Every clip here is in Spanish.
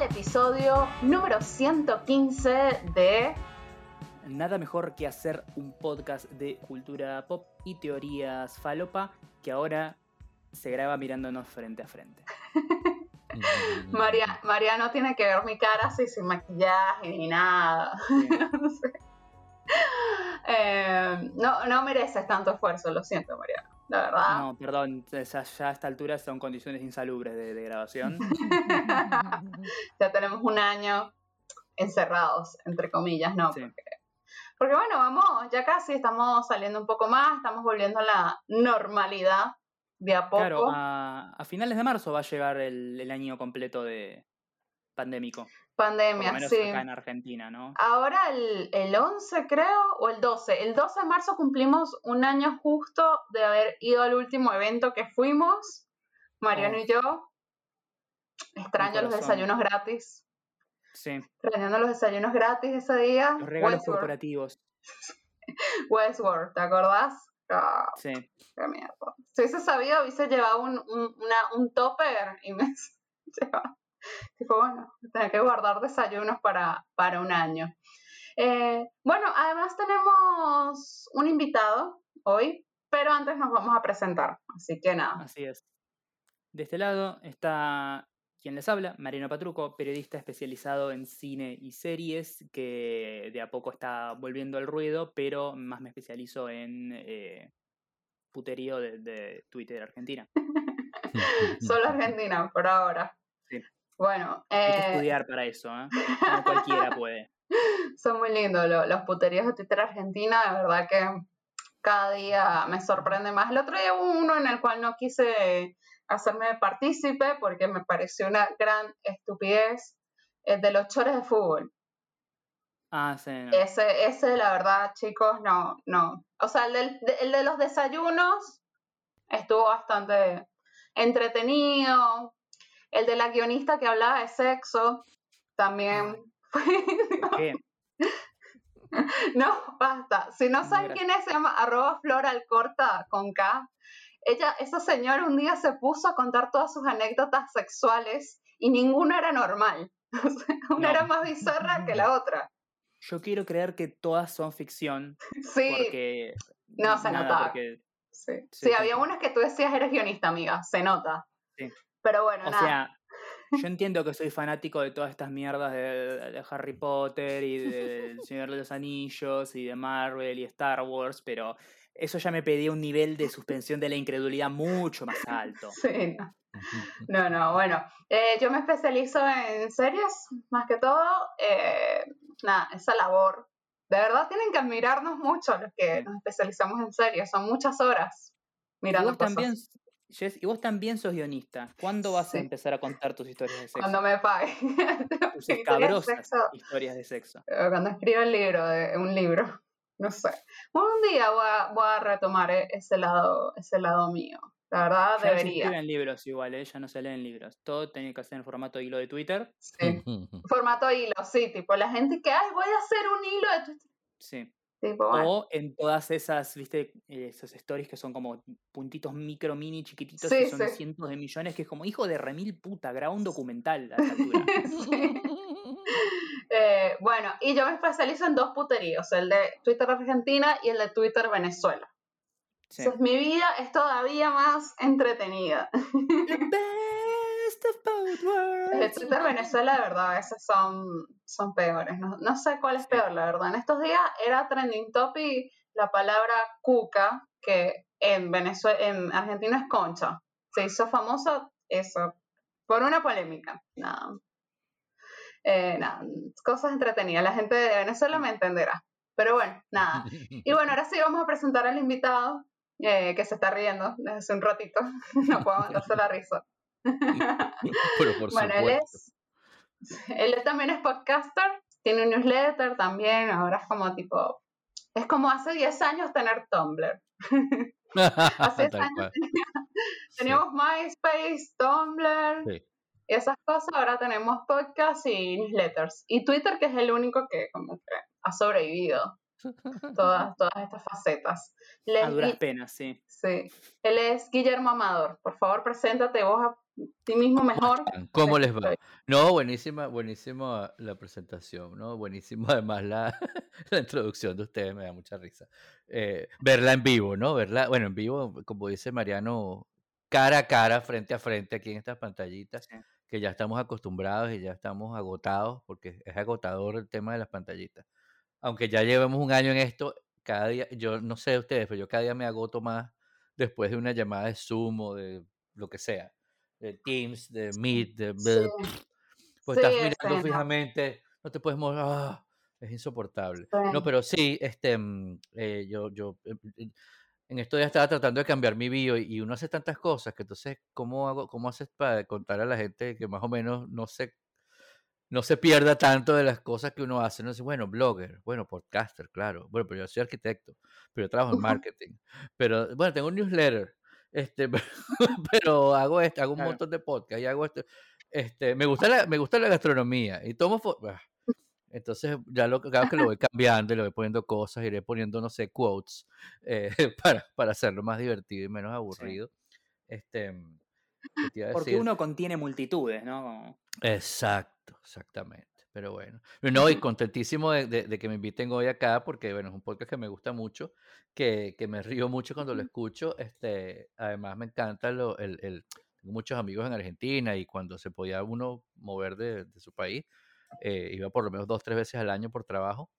al episodio número 115 de Nada mejor que hacer un podcast de cultura pop y teorías falopa que ahora se graba mirándonos frente a frente. María, María no tiene que ver mi cara así sin maquillaje ni nada. no, sé. Eh, no, no mereces tanto esfuerzo, lo siento, María. La verdad. No, perdón, ya, ya a esta altura son condiciones insalubres de, de grabación. ya tenemos un año encerrados, entre comillas, ¿no? Sí. Porque, porque bueno, vamos, ya casi estamos saliendo un poco más, estamos volviendo a la normalidad de a poco. Claro, a, a finales de marzo va a llegar el, el año completo de pandémico. Por Pandemia, lo menos sí. acá en Argentina, ¿no? Ahora el, el 11 creo, o el 12. El 12 de marzo cumplimos un año justo de haber ido al último evento que fuimos, Mariano Oh. y yo. Extraño los desayunos gratis. Sí, Extrañando los desayunos gratis ese día. los regalos Westworld, corporativos. Westworld, ¿te acordás? Ah, Sí. qué mierda. Si hubiese sabido, hubiese llevado un, un, una- un topper y me llevaba. Tipo, bueno, tener que guardar desayunos para, para un año. Eh, bueno, además tenemos un invitado hoy, pero antes nos vamos a presentar. Así que nada. Así es. De este lado está quien les habla, Mariano Patruco, periodista especializado en cine y series, que de a poco está volviendo al ruedo, pero más me especializo en eh, puterío de, de Twitter Argentina. Solo Argentina, por ahora. Sí. Bueno, Hay que eh, estudiar para eso, ¿eh? No cualquiera puede. son muy lindos lo- los puteríos de Twitter Argentina, de verdad que cada día me sorprende más. El otro día hubo uno en el cual no quise hacerme partícipe porque me pareció una gran estupidez, el de los chores de fútbol. Ah, sí, no. Ese, ese, la verdad, chicos, no, no. O sea, el, del- de, el de los desayunos estuvo bastante entretenido. El de la guionista que hablaba de sexo también fue... ¿Qué? No, basta. Si no saben quién es, se llama arroba floralcorta con K. Ella, esa señora un día se puso a contar todas sus anécdotas sexuales y ninguna era normal. Una No. era más bizarra que la otra. Yo quiero creer que todas son ficción, Sí, porque... No, se nada, notaba. porque- sí. sí, Sí, había unas que tú decías eres guionista, amiga, se nota. Sí. Pero bueno, O nada. sea, yo entiendo que soy fanático de todas estas mierdas de, de Harry Potter y del Señor de los Anillos y de Marvel y Star Wars, pero eso ya me pedía un nivel de suspensión de la incredulidad mucho más alto. Sí, no. No, no, bueno, eh, yo me especializo en series, más que todo, eh, nada, esa labor. De verdad tienen que admirarnos mucho los que nos especializamos en series, son muchas horas Y mirando vos cosas. también, Jess, y vos también sos guionista. ¿Cuándo vas Sí. a empezar a contar tus historias de sexo? Cuando me paguen. Tus Historias de escabrosas sexo, historias de sexo. eh, Cuando escriba el libro, de, un libro, no sé. Un día voy a, voy a retomar e- ese lado, ese lado mío. La verdad, Ya no se debería. escriben libros igual, ¿eh? ya no se leen libros. Todo tiene que ser en formato hilo de Twitter. Sí. Formato hilo, sí, tipo la gente que, ay, voy a hacer un hilo de Twitter. Sí. Tipo, O en todas esas, viste, eh, esas stories que son como puntitos micro, mini, chiquititos, Sí, que son sí. cientos de millones, que es como hijo de remil puta, graba un documental a esta altura. sí. Eh, bueno, y yo me especializo en dos puteríos, el de Twitter Argentina y el de Twitter Venezuela. Entonces mi vida es todavía más entretenida. Best of both El de Venezuela, de verdad, esos son, son peores. No, no sé cuál es peor, la verdad. En estos días era trending topic la palabra cuca, que en Venezuela, en Argentina es concha. Se hizo famosa eso, por una polémica. Nada. Eh, nada, cosas entretenidas. La gente de Venezuela me entenderá. Pero bueno, nada. Y bueno, ahora sí vamos a presentar al invitado eh, que se está riendo desde hace un ratito. No puedo aguantarse la risa. Pero por bueno, él supuesto. es, él también es podcaster, tiene un newsletter también, ahora es como tipo, es como hace 10 años tener Tumblr. Hace 10 Tal años teníamos MySpace, Tumblr Sí. y esas cosas, ahora tenemos podcast y newsletters. Y Twitter, que es el único que como que ha sobrevivido todas, todas estas facetas. A duras penas, sí. sí. Él es Guillermo Amador. Por favor, preséntate, vos ti mismo mejor. ¿Cómo les va? No, buenísima, buenísima la presentación, ¿no? Buenísimo además la, la introducción de ustedes, me da mucha risa. Eh, verla en vivo, ¿no? Verla, bueno, en vivo, como dice Mariano, cara a cara, frente a frente, aquí en estas pantallitas, que ya estamos acostumbrados y ya estamos agotados, porque es agotador el tema de las pantallitas. Aunque ya llevamos un año en esto, cada día, yo no sé ustedes, pero yo cada día me agoto más después de una llamada de Zoom o de lo que sea, de Teams, de Meet, de... Pues estás mirando fijamente, no te puedes mover, ah, es insoportable. No, pero sí, este, mm, eh, yo, yo eh, eh, en esto ya estaba tratando de cambiar mi bio y, uno hace tantas cosas que entonces, ¿cómo hago, cómo haces para contar a la gente que más o menos no sé no se pierda tanto de las cosas que uno hace. No sé, bueno, blogger, bueno, podcaster, claro. Bueno, pero yo soy arquitecto, pero yo trabajo en marketing. Pero, bueno, tengo un newsletter, este, pero hago esto, hago un montón de podcast y hago esto. Este, me gusta la, me gusta la gastronomía y tomo ah, entonces ya lo claro que lo voy cambiando le voy poniendo cosas, iré poniendo, no sé, quotes eh, para, para hacerlo más divertido y menos aburrido. Este, Porque uno contiene multitudes, ¿no? Exacto, exactamente. Pero bueno, no, y contentísimo de, que me inviten hoy acá, porque bueno, es un podcast que me gusta mucho, que, que me río mucho cuando lo escucho. Este, además me encanta lo, el, el, tengo muchos amigos en Argentina y cuando se podía uno mover de, de su país, eh, iba por lo menos dos, tres veces al año por trabajo.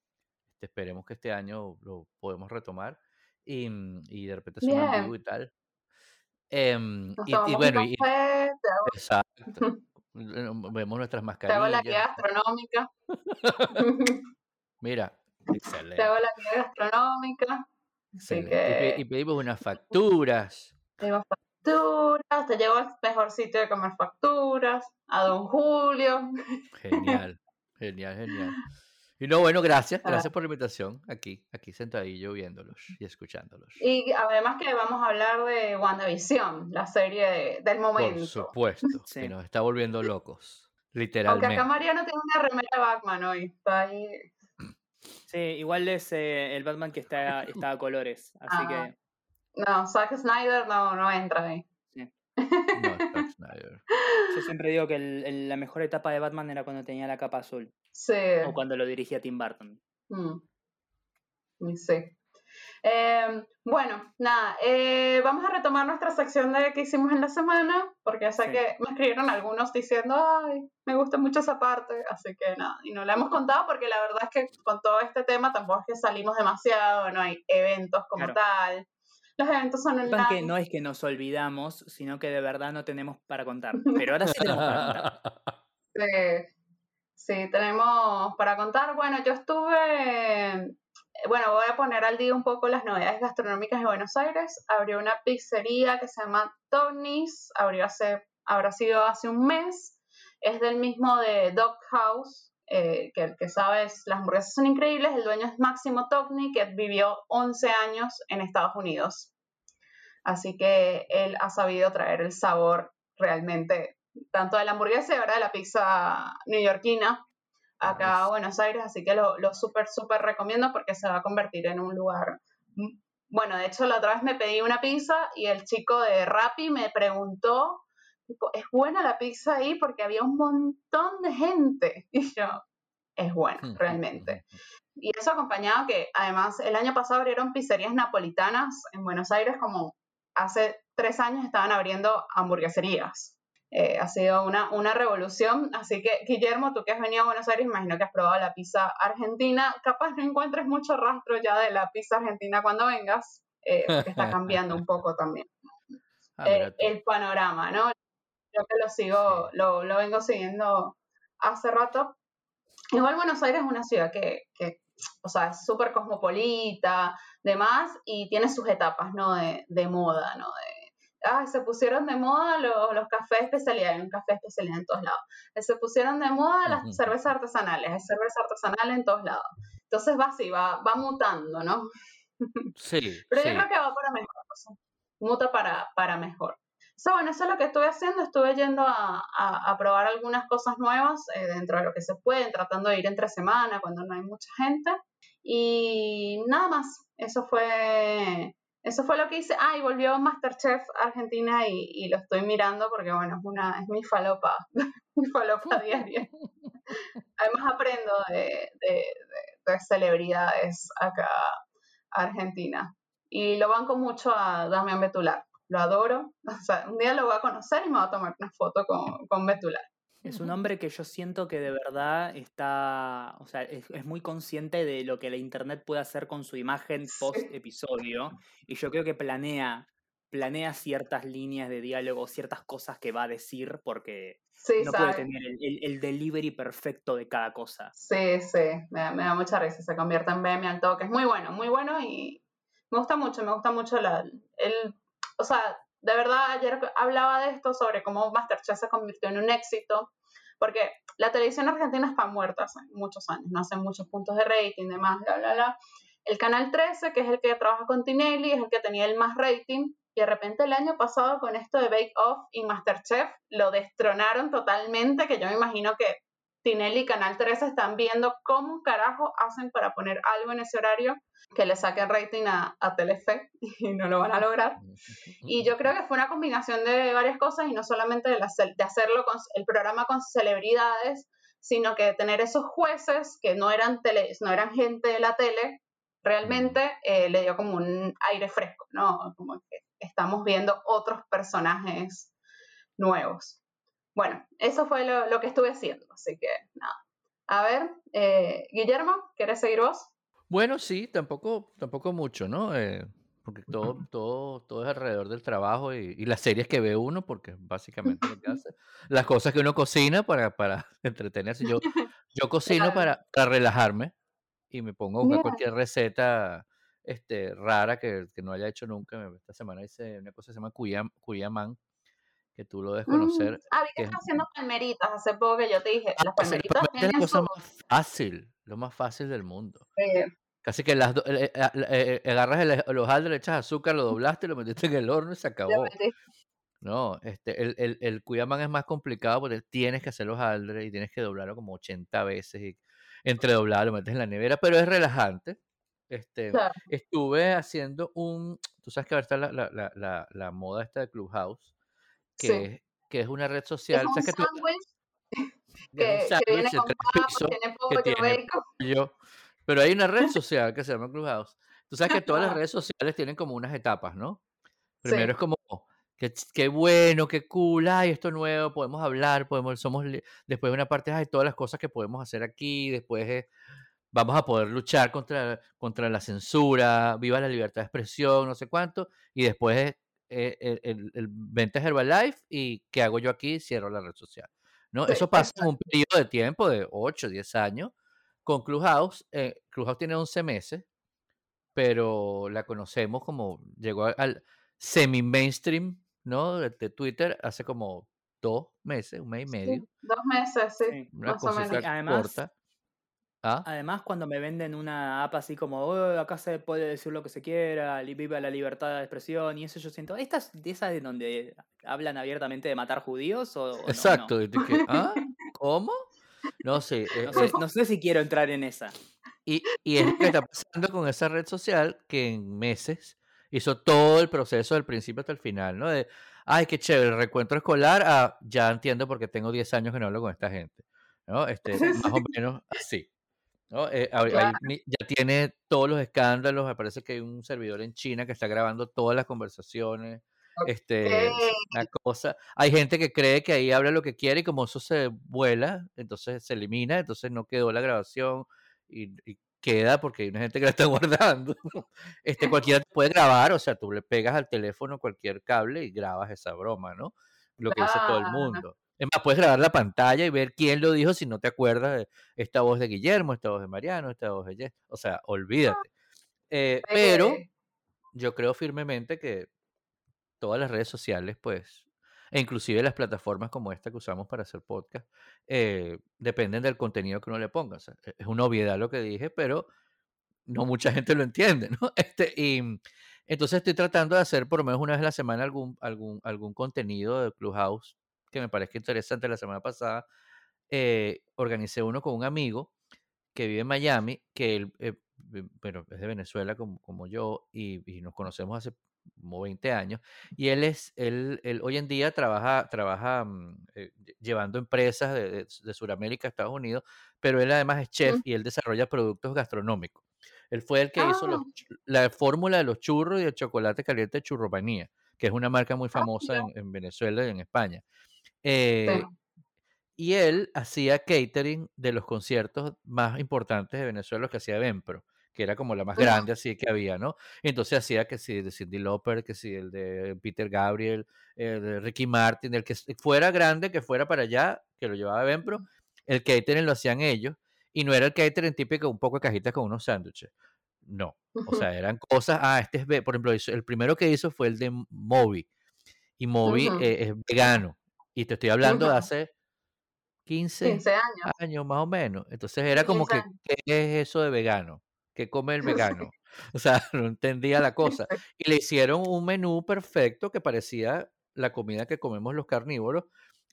Este, esperemos que este año lo podemos retomar y, y de repente un amigo y tal. Em, y, bueno, y, exacto. Vemos nuestras mascarillas. Te hago la guía gastronómica. Mira, excelente. Te hago la guía gastronómica. Y, pedimos unas facturas. Pedimos facturas, te llevo al mejor sitio de comer facturas, a Don Julio. Genial, genial, genial. Y no, bueno, gracias, gracias por la invitación aquí, aquí sentadillo viéndolos y escuchándolos. Y además que vamos a hablar de WandaVision, la serie del momento. Por supuesto, que nos está volviendo locos, literalmente. Aunque acá Mariano tiene una remera de Batman hoy, está ahí. Sí, igual es eh, el Batman que está, está a colores, así que... No, Zack Snyder no, no entra ahí. No, Zack Snyder. Yo siempre digo que la mejor etapa de Batman era cuando tenía la capa azul. Sí. O cuando lo dirigía Tim Burton. Mm. Sí. Em, bueno, nada, eh, vamos a retomar nuestra sección de que hicimos en la semana, porque ya sé que me escribieron algunos diciendo, ay, me gusta mucho esa parte, así que nada, y no la hemos contado porque la verdad es que con todo este tema tampoco es que salimos demasiado, no hay eventos como tal. Los eventos son online. Que no es que nos olvidamos, sino que de verdad no tenemos para contar. Pero ahora sí tenemos para contar. Sí. Sí, tenemos para contar. Bueno, yo estuve, bueno, voy a poner al día un poco las novedades gastronómicas de Buenos Aires. Abrió una pizzería que se llama Tony's, abrió hace, habrá sido hace un mes. Es del mismo de Dog House, eh, que el que sabes, las hamburguesas son increíbles. El dueño es Máximo Togni, que vivió 11 años en Estados Unidos. Así que él ha sabido traer el sabor realmente tanto de la hamburguesa y ahora de la pizza neoyorquina acá a Buenos Aires, así que lo, lo súper, súper recomiendo porque se va a convertir en un lugar... Bueno, de hecho la otra vez me pedí una pizza y el chico de Rappi me preguntó, tipo, ¿es buena la pizza ahí? Porque había un montón de gente. Y yo, es buena, realmente. Y eso acompañado que además el año pasado abrieron pizzerías napolitanas en Buenos Aires como hace tres años estaban abriendo hamburgueserías. Eh, ha sido una, una revolución. Así que, Guillermo, tú que has venido a Buenos Aires, imagino que has probado la pizza argentina. Capaz no encuentres mucho rastro ya de la pizza argentina cuando vengas, eh, porque está cambiando un poco también ah, eh, el panorama, ¿no? Yo que lo sigo, lo, lo, vengo siguiendo hace rato. Igual Buenos Aires es una ciudad que, que o sea, es súper cosmopolita, demás, y tiene sus etapas, ¿no? De, de moda, ¿no? De, ah, se pusieron de moda los, los cafés especialidad, hay un café especialidad en todos lados. Se pusieron de moda las cervezas artesanales, hay cerveza artesanal en todos lados. Entonces va así, va, va mutando, ¿no? Sí. Pero yo creo que va para mejor, muta para, para mejor. So, bueno, eso es lo que estuve haciendo, estuve yendo a, a, probar algunas cosas nuevas eh, dentro de lo que se puede, tratando de ir entre semana cuando no hay mucha gente. Y nada más, eso fue eso fue lo que hice. Ah, y volvió Masterchef Argentina y, y lo estoy mirando porque, bueno, es, una, es mi falopa, mi falopa diaria. Además aprendo de, de, de, celebridades acá Argentina. Y lo banco mucho a Damián Betular. Lo adoro. O sea, un día lo voy a conocer y me voy a tomar una foto con, con Betular. Es un hombre que yo siento que de verdad está, o sea, es, es, muy consciente de lo que la internet puede hacer con su imagen post episodio y yo creo que planea, planea ciertas líneas de diálogo, ciertas cosas que va a decir porque sí, no puede tener el, el, el, delivery perfecto de cada cosa. Sí, sí, me, me, da mucha risa, se convierte en meme al toque, es muy bueno, muy bueno y me gusta mucho, me gusta mucho la, el, o sea, de verdad, ayer hablaba de esto sobre cómo Masterchef se convirtió en un éxito, porque la televisión argentina está muerta hace muchos años, no hace muchos puntos de rating, demás, bla, bla, bla. El canal 13, que es el que trabaja con Tinelli, es el que tenía el más rating, y de repente el año pasado con esto de Bake Off y Masterchef lo destronaron totalmente, que yo me imagino que Tinelli y Canal 13 están viendo cómo carajo hacen para poner algo en ese horario que le saque rating a, a Telefe y no lo van a lograr. Y yo creo que fue una combinación de varias cosas y no solamente de, la, de hacerlo con el programa con celebridades, sino que tener esos jueces que no eran, tele, no eran gente de la tele, realmente eh, le dio como un aire fresco, ¿no? Como que estamos viendo otros personajes nuevos. Bueno, eso fue lo, lo, que estuve haciendo, así que nada. A ver, eh, Guillermo, ¿quieres seguir vos? Bueno, sí, tampoco, tampoco mucho, ¿no? Eh, porque todo, todo, todo es alrededor del trabajo y, y, las series que ve uno, porque básicamente lo que hace, las cosas que uno cocina para, para entretenerse. Yo, yo cocino para, para, relajarme y me pongo a buscar cualquier receta este, rara que, que, no haya hecho nunca. Esta semana hice una cosa que se llama Cuyam, Cuyamán, que tú lo debes conocer. Mm. Ah, vi que, que estás haciendo palmeritas hace poco que yo te dije. Las palmeritas es la cosa su... más fácil, lo más fácil del mundo. Sí. Casi que las eh, eh, eh, agarras el, los haldres, le echas azúcar, lo doblaste, lo metiste en el horno y se acabó. No, este, el, el, el Cuyaman es más complicado porque tienes que hacer los haldres y tienes que doblarlo como 80 veces y entre doblar lo metes en la nevera, pero es relajante. Este, claro. Estuve haciendo un, tú sabes que ahora está la, la, la, la, la moda esta de Clubhouse, que, sí. es, que es una red social. Es un ¿sabes que, tú, que, que, viene con papas, tiene pollo, que tiene pollo, pero hay una red social que se llama Clubhouse. Tú sabes que todas las redes sociales tienen como unas etapas, ¿no? Primero sí. es como, qué, qué bueno, qué cool, ay, esto nuevo, podemos hablar, podemos, somos, después una parte, ay, todas las cosas que podemos hacer aquí, después es, vamos a poder luchar contra, contra la censura, viva la libertad de expresión, no sé cuánto, y después es eh, el, el, el venta Herbalife y qué hago yo aquí, cierro la red social. ¿no? Sí, Eso pasa en un periodo de tiempo de 8, 10 años, con Clubhouse, eh, Clubhouse tiene 11 meses, pero la conocemos como llegó al semi-mainstream, ¿no? De, de, Twitter hace como dos meses, un mes y medio. Sí, dos meses, sí. Una cosa además, corta. ¿Ah? Además, cuando me venden una app así como, oh, acá se puede decir lo que se quiera, viva la libertad de expresión, y eso yo siento, ¿estas de esas de donde hablan abiertamente de matar judíos? O, o Exacto. ¿Ah? ¿Cómo? No sé, eh, no, sé, eh, no sé si quiero entrar en esa. Y, y es lo que está pasando con esa red social que en meses hizo todo el proceso del principio hasta el final, ¿no? De, ay, qué chévere, el recuento escolar, ah, ya entiendo porque tengo 10 años que no hablo con esta gente, ¿no? Este, más o menos así. ¿No? Eh, claro. ahí, ya tiene todos los escándalos, me parece que hay un servidor en China que está grabando todas las conversaciones, este, una cosa. Hay gente que cree que ahí habla lo que quiere y como eso se vuela, entonces se elimina, entonces no quedó la grabación y, y queda porque hay una gente que la está guardando. Este, cualquiera puede grabar, o sea, tú le pegas al teléfono cualquier cable y grabas esa broma, ¿no? Lo que dice todo el mundo. Es más, puedes grabar la pantalla y ver quién lo dijo si no te acuerdas de esta voz de Guillermo, esta voz de Mariano, esta voz de Jess. O sea, olvídate. Eh, pero yo creo firmemente que todas las redes sociales, pues, e inclusive las plataformas como esta que usamos para hacer podcast, eh, dependen del contenido que uno le ponga. O sea, e, es una obviedad lo que dije, pero no mucha gente lo entiende, ¿no? Este, y entonces estoy tratando de hacer por lo menos una vez a la semana algún, algún, algún contenido de Clubhouse que me parezca interesante. La semana pasada eh, organicé uno con un amigo que vive en Miami, que él eh, pero es de Venezuela como, como yo y, y nos conocemos hace como 20 años, y él es, él, él hoy en día trabaja, trabaja mm, eh, lle- llevando empresas de, de, de Sudamérica a Estados Unidos, pero él además es chef Mm. y él desarrolla productos gastronómicos. Él fue el que hizo los Ah, la fórmula de los churros y el chocolate caliente de Churromanía, que es una marca muy ah, famosa mira. en, en Venezuela y en España. Sí. Eh, y él hacía catering de los conciertos más importantes de Venezuela, los que hacía Vempro, que era como la más grande así que había, ¿no? Entonces hacía que si de Cyndi Lauper, que si el de Peter Gabriel, el de Ricky Martin, el que fuera grande, que fuera para allá, que lo llevaba ujú, el catering lo hacían ellos, y no era el catering típico, un poco de cajitas con unos sándwiches. No, o sea, eran cosas, ah, este es, por ejemplo, el primero que hizo fue el de Moby, y Moby eh, es vegano, y te estoy hablando de hace 15 15 años. años más o menos. Entonces era como 15 que, años. ¿qué es eso de vegano? ¿Qué come el vegano? O sea, no entendía la cosa. Y le hicieron un menú perfecto que parecía la comida que comemos los carnívoros,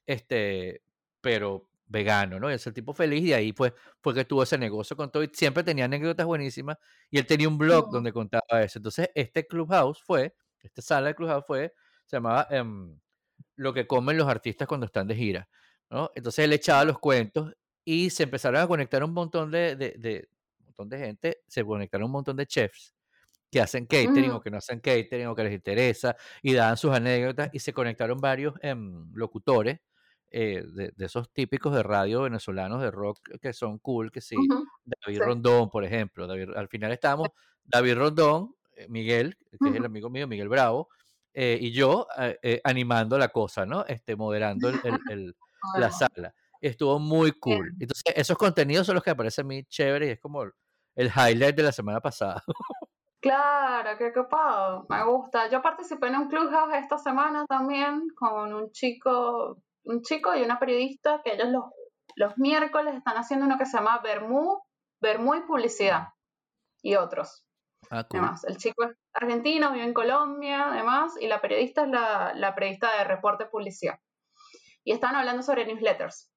este, pero vegano, ¿no? Y ese tipo feliz y ahí pues fue que tuvo ese negocio con todo y siempre tenía anécdotas buenísimas y él tenía un blog donde contaba eso. Entonces este Clubhouse fue, esta sala de Clubhouse fue, se llamaba em, lo que comen los artistas cuando están de gira, ¿no? Entonces él echaba los cuentos y se empezaron a conectar un montón de, de, de- un montón de gente, se conectaron un montón de chefs que hacen catering o que no hacen catering o que les interesa y daban sus anécdotas y se conectaron varios em, locutores eh, de, de esos típicos de radio venezolanos de rock que son cool, que sí, ujú. David Sí. Rondón, por ejemplo, David- al final estábamos David Rondón, eh, Miguel, que es el amigo mío, Miguel Bravo, eh, y yo eh, eh, animando la cosa, ¿no? Este, moderando el, el- el- la sala. Estuvo muy cool. Entonces, esos contenidos son los que me parecen a mí chéveres y es como el highlight de la semana pasada. Claro, qué copado, me gusta. Yo participé en un clubhouse esta semana también con un chico, un chico y una periodista que ellos los, los miércoles están haciendo uno que se llama Bermú, Bermú y Publicidad y otros. Ah, cool. Además, el chico es argentino, vive en Colombia, además, y la periodista es la, la periodista de reporte publicidad. Y estaban hablando sobre newsletters,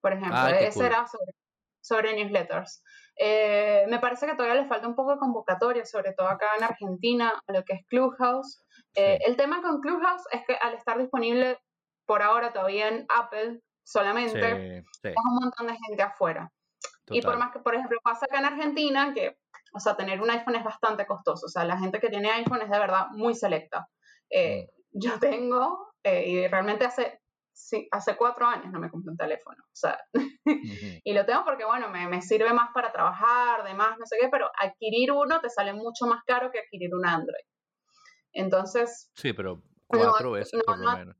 por ejemplo. Qué Ese cool. era sobre, sobre newsletters. Eh, me parece que todavía le falta un poco de convocatoria, sobre todo acá en Argentina, a lo que es Clubhouse. Eh, Sí, el tema con Clubhouse es que al estar disponible por ahora todavía en Apple solamente, sí, sí, es un montón de gente afuera. Y por más que, por ejemplo, pasa acá en Argentina, que, o sea, tener un iPhone es bastante costoso. O sea, la gente que tiene iPhone es de verdad muy selecta. Eh, Mm, yo tengo, eh, y realmente hace, sí, hace cuatro años no me compré un teléfono. O sea, y lo tengo porque, bueno, me, me sirve más para trabajar, demás, no sé qué, pero adquirir uno te sale mucho más caro que adquirir un Android. Entonces, Sí, pero no, cuatro veces no, por lo no, menos.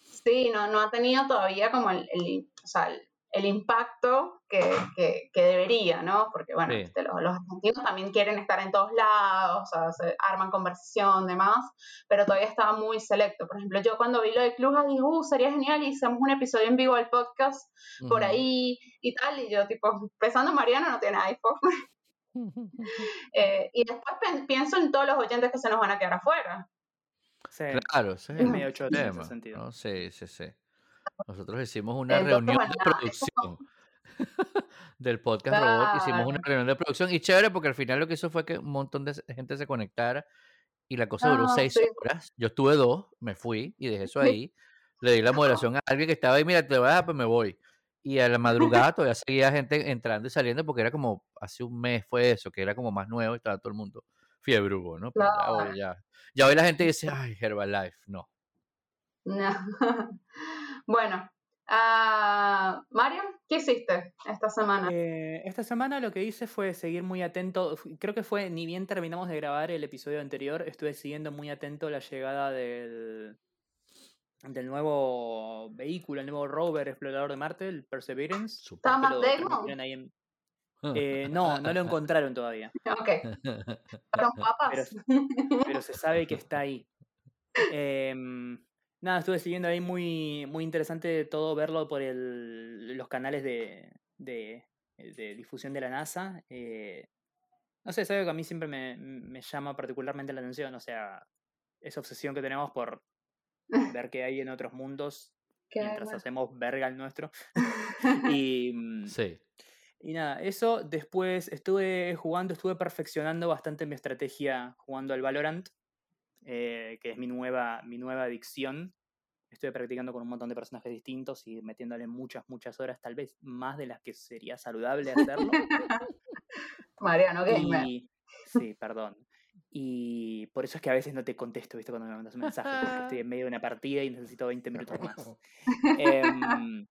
Sí, no, no ha tenido todavía como el, el- o sea, el, el impacto que, que- que debería, ¿no? Porque, bueno, Sí, este, los, los argentinos también quieren estar en todos lados, o sea, se arman conversación, demás, pero todavía estaba muy selecto. Por ejemplo, yo cuando vi lo de Clubhouse dije, uh, sería genial y hacemos un episodio en vivo del podcast por ahí y tal, y yo, tipo, pensando, Mariano no tiene iPhone. Eh, y después pienso en todos los oyentes que se nos van a quedar afuera. Sí, Claro, ese es medio en ese sentido. ¿no? Sí, sí, sí. Nosotros hicimos una Entonces, reunión bueno, de producción del podcast Robot, hicimos una reunión de producción y chévere porque al final lo que hizo fue que un montón de gente se conectara y la cosa duró Ah, seis sí. horas. Yo estuve dos, me fui y dejé eso ahí. Le di la moderación a alguien que estaba ahí, mira, te voy a dar, pues me voy. Y a la madrugada todavía seguía gente entrando y saliendo porque era como, hace un mes fue eso, que era como más nuevo y estaba todo el mundo fiebre hubo, ¿no? Pero ya ya, ya hoy la gente dice, ay, Herbalife, no. No. Bueno, ah, Mario, ¿qué hiciste esta semana? Eh, esta semana lo que hice fue seguir muy atento, creo que fue ni bien terminamos de grabar el episodio anterior, estuve siguiendo muy atento la llegada del, del nuevo vehículo, el nuevo rover explorador de Marte, el Perseverance. ¿Está Matt Damon? Eh, no, no lo encontraron todavía, Ok, fueron pero, pero se sabe que está ahí. Em, nada, estuve siguiendo ahí muy, muy interesante todo verlo por el, los canales de, de, de difusión de la NASA. eh, no sé, es algo que a mí siempre me, me llama particularmente la atención, o sea, esa obsesión que tenemos por ver qué hay en otros mundos Qué mientras hacemos verga el nuestro. Y, mm, Sí. Y nada, eso después estuve jugando, estuve perfeccionando bastante mi estrategia jugando al Valorant, eh, que es mi nueva, mi nueva adicción. Estoy practicando con un montón de personajes distintos y metiéndole muchas, muchas horas, tal vez más de las que sería saludable hacerlo. Mariano Gamer. Y, sí, perdón. Y por eso es que a veces no te contesto, ¿viste? Cuando me mandas un mensaje, porque estoy en medio de una partida y necesito 20 minutos más. Em,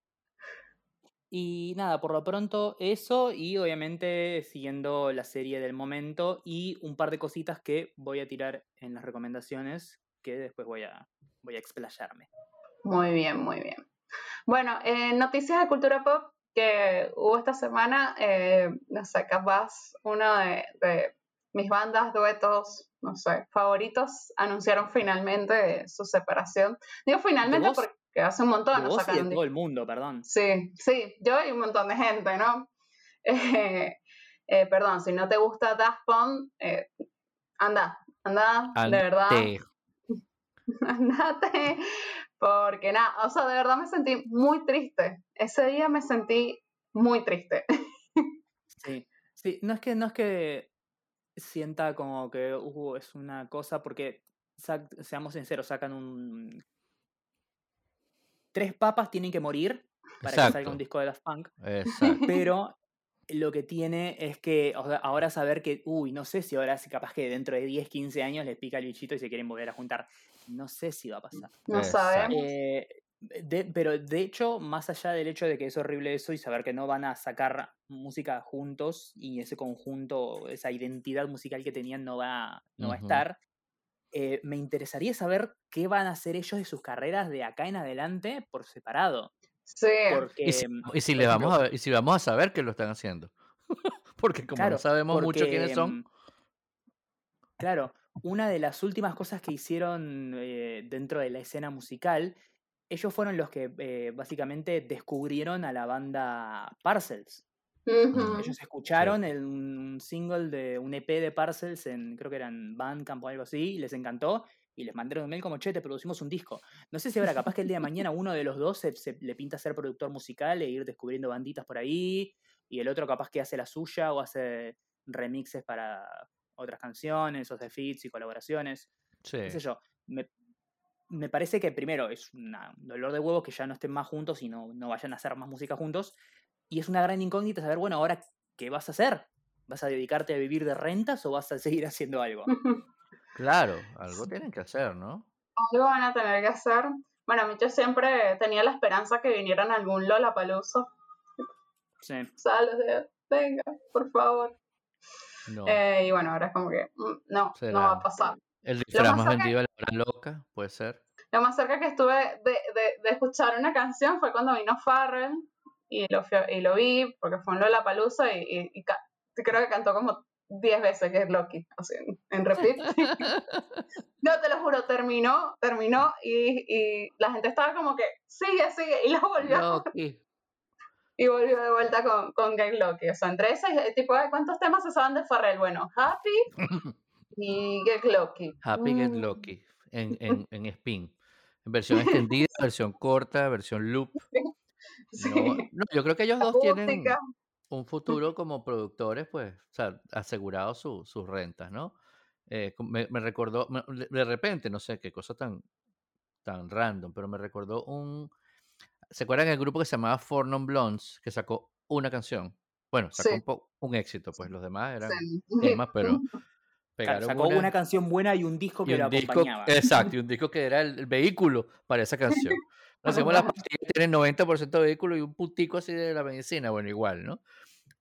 y nada, por lo pronto eso y obviamente siguiendo la serie del momento y un par de cositas que voy a tirar en las recomendaciones que después voy a, voy a explayarme. Muy bien, muy bien. Bueno, noticias de cultura pop que hubo esta semana, eh, no sé, capaz una de, mis bandas, duetos, no sé, favoritos, anunciaron finalmente su separación. Digo finalmente porque que hace un montón. De y de todo el mundo, perdón. Sí, sí, yo y un montón de gente, ¿no? Eh, eh, perdón, si no te gusta Daft Punk, eh, anda, anda, de verdad. Andate, porque nada, o sea, de verdad me sentí muy triste. Ese día me sentí muy triste. Sí, sí, no es que, no es que sienta como que uh, es una cosa, porque seamos sinceros, sacan un tres papas tienen que morir para que salga un disco de Daft Punk. Pero lo que tiene es que ahora saber que, uy, no sé si ahora, capaz que dentro de 10, 15 años les pica el bichito y se quieren volver a juntar. No sé si va a pasar. No sabemos. Eh, pero de hecho, más allá del hecho de que es horrible eso y saber que no van a sacar música juntos y ese conjunto, esa identidad musical que tenían no va, no va a estar, eh, me interesaría saber qué van a hacer ellos de sus carreras de acá en adelante por separado. Sí. ¿Y, si, mm, le vamos a ver, y si vamos a saber que lo están haciendo. porque como no sabemos mucho quiénes son. Mm, claro, una de las últimas cosas que hicieron eh, dentro de la escena musical, ellos fueron los que eh, básicamente descubrieron a la banda Parcels. Ellos escucharon el, un single de un EP de Parcels en, creo que eran Bandcamp o algo así, y les encantó, y les mandaron un mail como, che, te producimos un disco. No sé si ahora capaz que el día de mañana uno de los dos se, le pinta ser productor musical e ir descubriendo banditas por ahí, y el otro capaz que hace la suya o hace remixes para otras canciones, o hace feats y colaboraciones. Sí. sé yo. Me, me parece que primero es un dolor de huevos que ya no estén más juntos y no, no vayan a hacer más música juntos. Y es una gran incógnita saber, bueno, ahora, ¿qué vas a hacer? ¿Vas a dedicarte a vivir de rentas o vas a seguir haciendo algo? Claro, algo tienen que hacer, ¿no? Algo van a tener que hacer. Bueno, yo siempre tenía la esperanza que vinieran algún Lola Paluso. Sí. Sales venga, por favor. No. Eh, y bueno, ahora es como que mm, no, no va a pasar. El disfraz más, vendido de la loca, puede ser. Lo más cerca que estuve de, de, de, escuchar una canción fue cuando vino Farrell y lo, y lo vi porque fue en Lola Palusa y, y, creo que cantó como 10 veces que es Loki, así en, repeat. no, te lo juro, terminó, terminó y, y, la gente estaba como que sigue, sigue y lo volvió. Loki. Y volvió de vuelta con, con Get Loki. O sea, entre esas, tipo, ¿cuántos temas se saben de Farrell? Bueno, Happy y Get Loki. Happy Get mm. Loki en, en, en Spin. En versión extendida, versión corta, versión loop. No, yo creo que ellos dos tienen un futuro como productores, pues, o sea, asegurado sus rentas, ¿no? Eh, me, recordó, de repente, no sé qué cosa tan, tan random, pero me recordó un. ¿Se acuerdan del grupo que se llamaba Four Non Blondes, que sacó una canción? Bueno, sacó un, éxito, pues los demás eran temas, pero pegaron sacó una, canción buena y un disco que lo acompañaba. exacto, y un disco que era el vehículo para esa canción. Hacemos las pastillas tienen 90% de vehículo y un putico así de la medicina, bueno, igual, ¿no?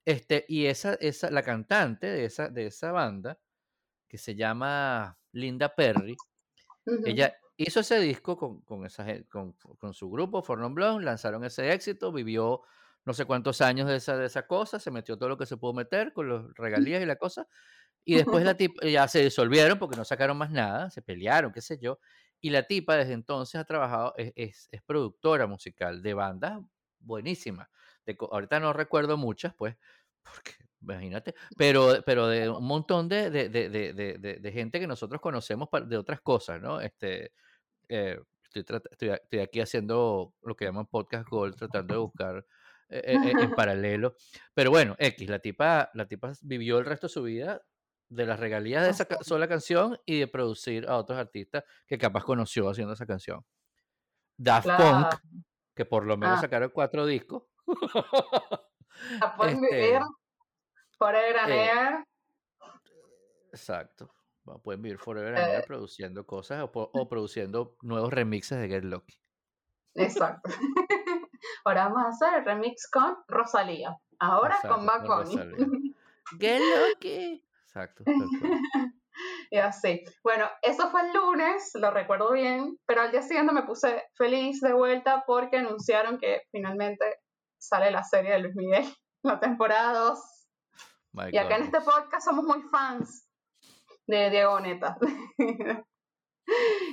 Este, y esa, esa, la cantante de esa, de esa banda, que se llama Linda Perry, ella hizo ese disco con, con, esa, con, con su grupo, Fornon Blonde, lanzaron ese éxito, vivió no sé cuántos años de esa, de esa cosa, se metió todo lo que se pudo meter con los regalías y la cosa, y después la ya se disolvieron porque no sacaron más nada, se pelearon, qué sé yo, y la tipa desde entonces ha trabajado, es, es, productora musical de bandas buenísimas. De, ahorita no recuerdo muchas, pues, porque imagínate, pero, pero de un montón de, de, de, gente que nosotros conocemos de otras cosas, ¿no? Este, eh, estoy, estoy, aquí haciendo lo que llaman podcast gold, tratando de buscar eh, eh, en paralelo. Pero bueno, X, la tipa, la tipa vivió el resto de su vida de las regalías de esa sola canción y de producir a otros artistas que capaz conoció haciendo esa canción. Daft Punk, que por lo menos Ah. sacaron cuatro discos. La pueden Este, vivir Forever and eh, Ever. Exacto. Pueden vivir forever and ever Eh. produciendo cosas o, produciendo nuevos remixes de Get Lucky. Exacto. Ahora vamos a hacer el remix con Rosalía. Ahora con Bad Bunny. Get Lucky. Exacto. Y así. Bueno, eso fue el lunes, lo recuerdo bien, pero al día siguiente me puse feliz de vuelta porque anunciaron que finalmente sale la serie de Luis Miguel, la temporada 2. My Y acá en este podcast somos muy fans de Diego Boneta.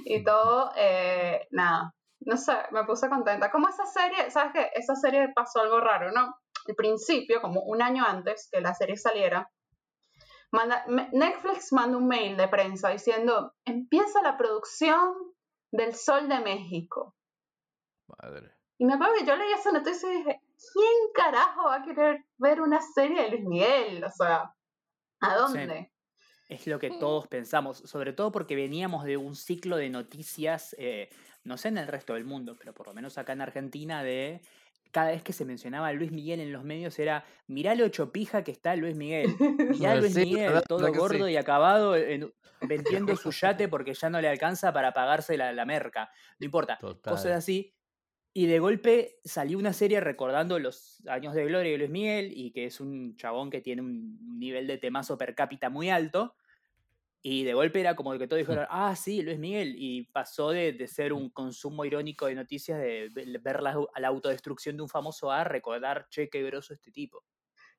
y todo, eh, nada, no sé, me puse contenta. Como esa serie, ¿sabes qué? Esa serie pasó algo raro, ¿no? Al principio, como un año antes que la serie saliera, manda, Netflix manda un mail de prensa diciendo, empieza la producción del Sol de México. Madre. Y me acuerdo que yo leí esa noticia y dije, ¿quién carajo va a querer ver una serie de Luis Miguel? O sea, ¿a dónde? Es lo que todos pensamos, sobre todo porque veníamos de un ciclo de noticias, eh, no sé en el resto del mundo, pero por lo menos acá en Argentina, de cada vez que se mencionaba a Luis Miguel en los medios era, mirá lo chopija que está Luis Miguel, mirá a Luis sí, Miguel, verdad, todo gordo sí. y acabado, en- vendiendo su yate porque ya no le alcanza para pagarse la, la merca, no importa, cosas así. Y de golpe salió una serie recordando los años de gloria de Luis Miguel y que es un chabón que tiene un nivel de temazo per cápita muy alto. Y de golpe era como que todos dijeron, ah, sí, Luis Miguel. Y pasó de, de ser un consumo irónico de noticias, de ve- ver la, la autodestrucción de un famoso a recordar, che, qué groso este tipo.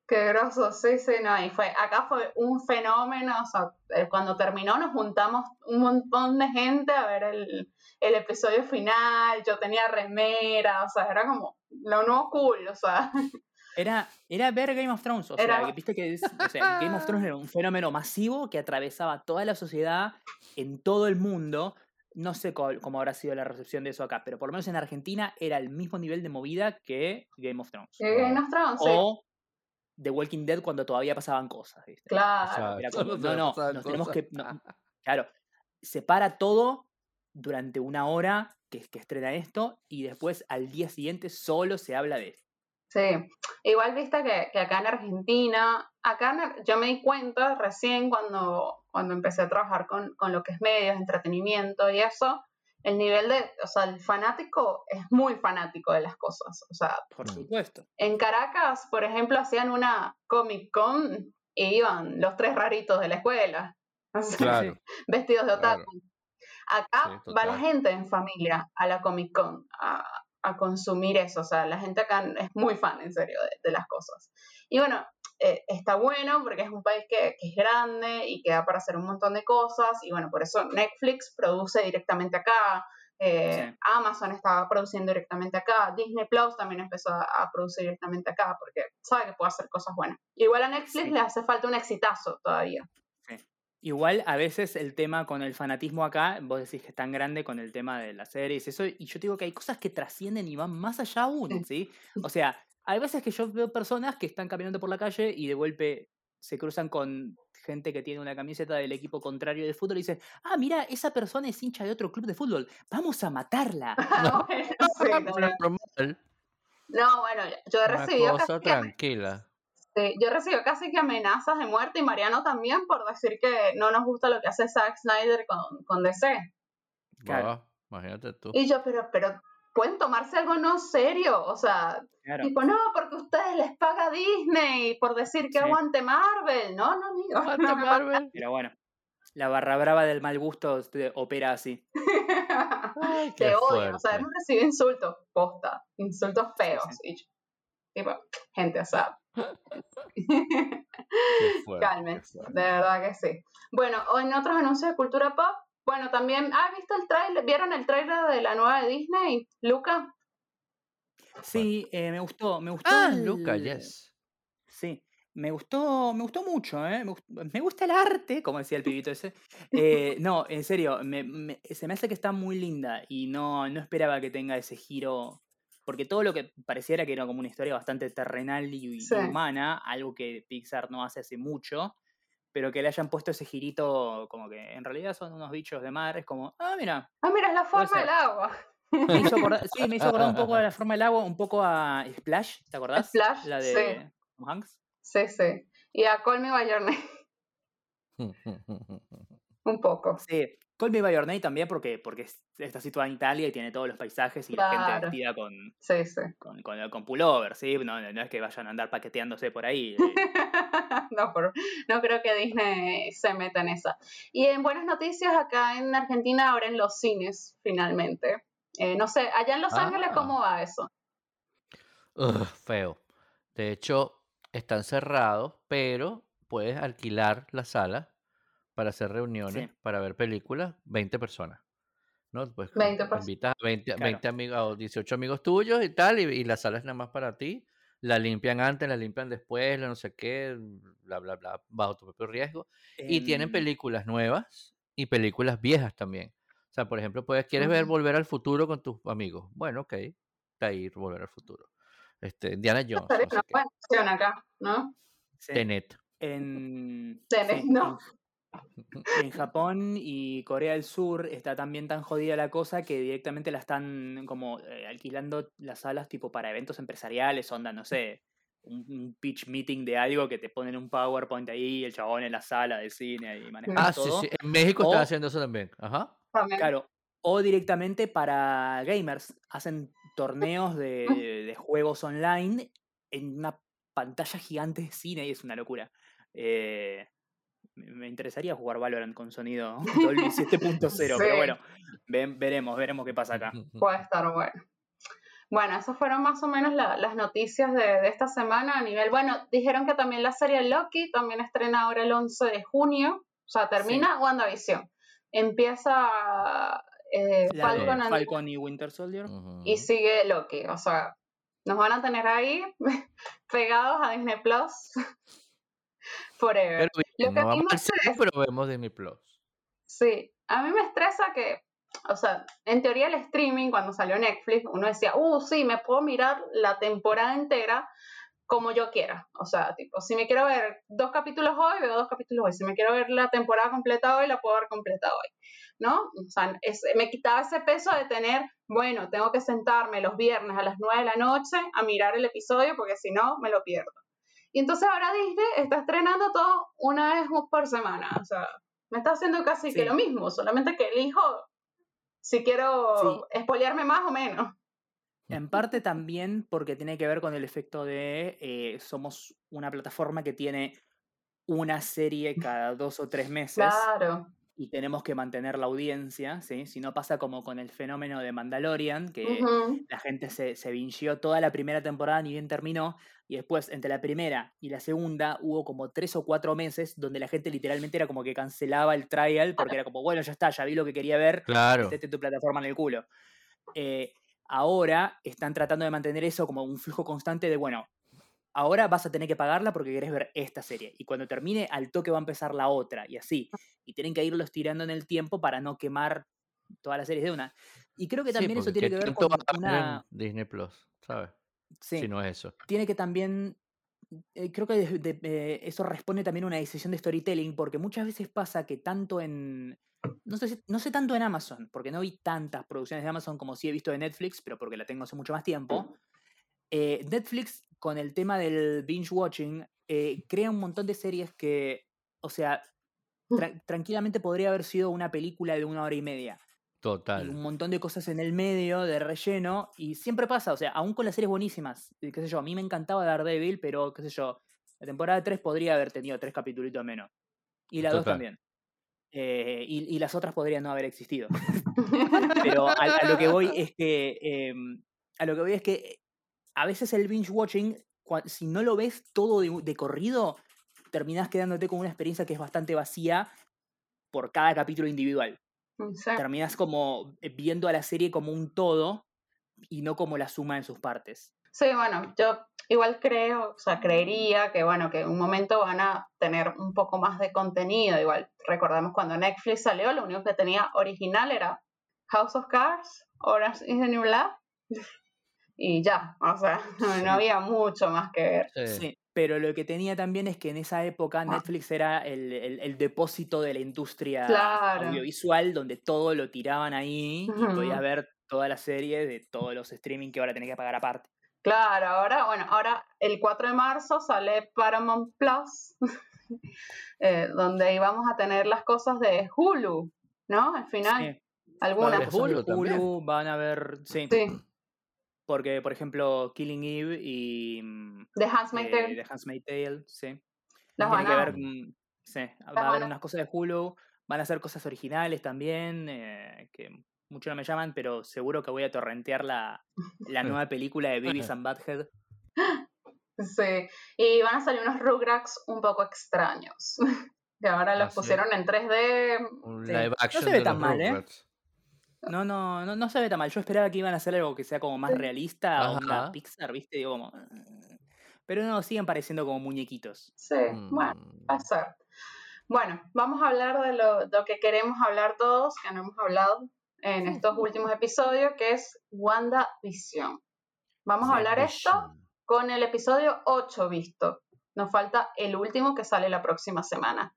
Qué groso, sí, sí, no, y fue, acá fue un fenómeno, o sea, eh, cuando terminó nos juntamos un montón de gente a ver el, el episodio final, yo tenía remera, o sea, era como lo nuevo cool, o sea, Era, era ver Game of Thrones, o sea, Era- viste que es- o sea, Game of Thrones era un fenómeno masivo que atravesaba toda la sociedad en todo el mundo. No sé cómo habrá sido la recepción de eso acá, pero por lo menos en Argentina era el mismo nivel de movida que Game of Thrones. que Game of Thrones, sí, O The Walking Dead cuando todavía pasaban cosas, ¿viste? claro, como, no no, nos tenemos que. no, claro, se para todo durante una hora que, que estrena esto y después al día siguiente solo se habla de esto. Sí. Igual viste que, que acá en Argentina, acá en Ar- yo me di cuenta recién cuando, cuando empecé a trabajar con, con lo que es medios, entretenimiento y eso, el nivel de, o sea, el fanático es muy fanático de las cosas, o sea, Por supuesto. En Caracas, por ejemplo, hacían una Comic Con y iban los tres raritos de la escuela, Claro. vestidos de Claro. otaku. Acá Sí, va la gente en familia a la Comic Con a, a consumir eso, o sea, la gente acá es muy fan, en serio, de, de las cosas. Y bueno, eh, está bueno porque es un país que, que es grande y que da para hacer un montón de cosas, y bueno, por eso Netflix produce directamente acá, eh, Sí. Amazon estaba produciendo directamente acá, Disney Plus también empezó a, a producir directamente acá porque sabe que puede hacer cosas buenas. Igual a Netflix Sí. le hace falta un exitazo todavía. Igual a veces el tema con el fanatismo acá, vos decís que es tan grande con el tema de las series, eso, y yo te digo que hay cosas que trascienden y van más allá aún, ¿sí? O sea, hay veces que yo veo personas que están caminando por la calle y de golpe se cruzan con gente que tiene una camiseta del equipo contrario de fútbol y dicen, ah, mira, esa persona es hincha de otro club de fútbol, vamos a matarla. No, bueno, sí, no, no. Normal, No, bueno, yo he Una recibido cosa que, tranquila. Sí, yo he recibido casi que amenazas de muerte y Mariano también por decir que no nos gusta lo que hace Zack Snyder con, con DC. Claro. Imagínate tú. Y yo, pero, pero, ¿pueden tomarse algo no serio? O sea, Claro. tipo, no, porque ustedes les paga Disney por decir que Sí. aguante Marvel. No, no, amigo. Aguante. Marvel. Pero bueno, la barra brava del mal gusto este, opera así. Ay, Te odian, o sea, hemos recibido insultos, posta, insultos feos. Y yo, tipo, gente, o sea, fuerte, fuerte. de verdad que sí. Bueno, o en otros anuncios de cultura pop, bueno, también, ¿has visto el trailer? ¿Vieron el trailer de la nueva de Disney, Luca? Sí, eh, me gustó, me gustó. Ah, el- Luca, yes. Sí, me gustó, me gustó mucho, ¿eh? Me gusta el arte, como decía el pibito ese. Eh, no, en serio, me- me- se me hace que está muy linda y no, no esperaba que tenga ese giro porque todo lo que pareciera que era como una historia bastante terrenal y, humana, algo que Pixar no hace hace mucho, pero que le hayan puesto ese girito como que en realidad son unos bichos de mar, es como, ah, mira, Ah, mira, es la forma del agua. me hizo acordar, sí, me hizo acordar un poco a la forma del agua, un poco a Splash, ¿te acordás? Splash, La sí. de Tom Hanks. Sí, sí. Y a Call Me By Your Name, un poco. Sí, Call Me By Your Name también porque, porque es- está situada en Italia y tiene todos los paisajes y la gente vestida con, Sí, sí. con, con, con pullover, ¿sí? No, no es que vayan a andar paqueteándose por ahí. eh, no, por- no creo que Disney se meta en esa. Y en buenas noticias, acá en Argentina abren los cines finalmente. Eh, no sé, allá en Los Ángeles, Ah. ¿cómo va eso? Ugh, feo. De hecho, están cerrados, pero puedes alquilar la sala para hacer reuniones, Sí. para ver películas, 20 personas. ¿no? Pues 20 co- personas. invitas a 20, Claro. 20 amigos o 18 amigos tuyos y tal, y, y la sala es nada más para ti. La limpian antes, la limpian después, la no sé qué, bla, bla, bla, bajo tu propio riesgo. Y tienen em, películas nuevas y películas viejas también. O sea, por ejemplo, puedes, quieres ver. Volver al Futuro con tus amigos. Bueno, ok, está ahí Volver al Futuro. Este, Indiana Jones, no sé una buena acá, ¿no? sí, Tenet. En, Tenet, sí, no. En, Japón y Corea del Sur está también tan jodida la cosa que directamente la están como eh, alquilando las salas tipo para eventos empresariales, onda, no sé, un, un pitch meeting de algo que te ponen un PowerPoint ahí, el chabón en la sala de cine y manejando Ah, sí, todo. sí. En México están O- haciendo eso también. Ajá. También. Claro, o directamente para gamers. Hacen torneos de, de juegos online en una pantalla gigante de cine y es una locura. Eh, me interesaría jugar Valorant con sonido Dolby 7.0, Sí. pero bueno, ve- veremos, veremos qué pasa acá. Puede estar bueno. Bueno, esas fueron más o menos la- las noticias de, de esta semana a nivel. Bueno, dijeron que también la serie Loki también estrena ahora el 11 de junio. O sea, termina WandaVision. Empieza eh, La de Falcon, and- Falcon y Winter Soldier. Y sigue Loki. O sea, nos van a tener ahí pegados a Disney Plus forever. Pero bien, Lo que a no mí vamos me estresa- pero vemos Disney Plus. Sí, a mí me estresa que, o sea, en teoría el streaming, cuando salió Netflix, uno decía, uh, sí, me puedo mirar la temporada entera como yo quiera. O sea, tipo, si me quiero ver dos capítulos hoy, veo dos capítulos hoy. Si me quiero ver la temporada completa hoy, la puedo ver completa hoy. ¿No? O sea, es- me quitaba ese peso de tener, bueno, tengo que sentarme los viernes a las 9 de la noche a mirar el episodio porque si no, me lo pierdo. Y entonces ahora Disney está estrenando todo una vez por semana. O sea, me está haciendo casi que Sí. lo mismo, solamente que elijo si quiero espolearme más o menos. En parte también porque tiene que ver con el efecto de eh, somos una plataforma que tiene una serie cada dos o tres meses. Claro. y tenemos que mantener la audiencia, ¿sí? Si no pasa como con el fenómeno de Mandalorian, que la gente se, se vinció toda la primera temporada ni bien terminó, y después entre la primera y la segunda hubo como tres o cuatro meses donde la gente literalmente era como que cancelaba el trial porque era como, bueno, ya está, ya vi lo que quería ver, Claro. metete tu plataforma en el culo. Eh, ahora están tratando de mantener eso como un flujo constante de, bueno, ahora vas a tener que pagarla porque querés ver esta serie. Y cuando termine, al toque va a empezar la otra, y así. Y tienen que irlos tirando en el tiempo para no quemar todas las series de una. Y creo que Sí, también eso tiene ¿qué que ver con una... Disney Plus, ¿sabes? Sí, Si no es eso. tiene que también... eh, creo que de- de- eh, eso responde también a una decisión de storytelling, porque muchas veces pasa que tanto en... No sé, no sé tanto en Amazon, porque no vi tantas producciones de Amazon como sí he visto de Netflix, pero porque la tengo hace mucho más tiempo. Eh, Netflix, con el tema del binge watching, eh, crea un montón de series que, o sea, tra- tranquilamente podría haber sido una película de una hora y media. Y un Total. montón de cosas en el medio, de relleno, y siempre pasa, o sea, aún con las series buenísimas, qué sé yo, a mí me encantaba Daredevil, pero qué sé yo, la temporada 3 podría haber tenido tres capítulos menos. Y la 2 Total. también. Eh, y, y las otras podrían no haber existido. Pero a, a lo que voy es que. em, a lo que voy es que a veces el binge watching, si no lo ves todo de, de corrido, terminás quedándote con una experiencia que es bastante vacía por cada capítulo individual. Sí. Terminás como eh, viendo a la serie como un todo y no como la suma de sus partes. Sí, bueno, yo igual creo, o sea, creería que, bueno, que en un momento van a tener un poco más de contenido. Igual, recordamos cuando Netflix salió, lo único que tenía original era House of Cards, Orange is the New Black, y ya, o sea, no había mucho más que ver. Sí. Pero lo que tenía también es que en esa época Ah. Netflix era el, el- el depósito de la industria Claro. audiovisual, donde todo lo tiraban ahí y podías ver toda la serie de todos los streaming que ahora tenés que pagar aparte. Claro, ahora, bueno, ahora el 4 de marzo sale Paramount Plus, eh, donde íbamos a tener las cosas de Hulu, ¿no? Al final, Sí. Va a haber algunas. de cosas de Hulu. Hulu, van a haber, sí, Sí, porque por ejemplo Killing Eve y mm, de Handmaid's eh, Tale, The Handmaid's Tale, sí. las Tiene van a... ver, sí, va van a haber unas cosas de Hulu, van a ser cosas originales también, eh, que mucho no me llaman, pero seguro que voy a torrentear la, la nueva película de Beavis and Butthead. Sí, y van a salir unos Rugrats un poco extraños, que ahora los Ah, sí. pusieron en 3D. Un Sí. live No action se ve de tan los mal, ¿eh? No, no, no, no se ve tan mal. Yo esperaba que iban a hacer algo que sea como más realista, onda Ajá. Pixar, ¿viste? Digo, como... "Mm". Pero no, siguen pareciendo como muñequitos. Sí, bueno, Mm, va a ser. Bueno, vamos a hablar de lo, lo que queremos hablar todos, que no hemos hablado en estos últimos episodios, que es WandaVision. Vamos a hablar esto con el episodio 8 visto. Nos falta el último que sale la próxima semana.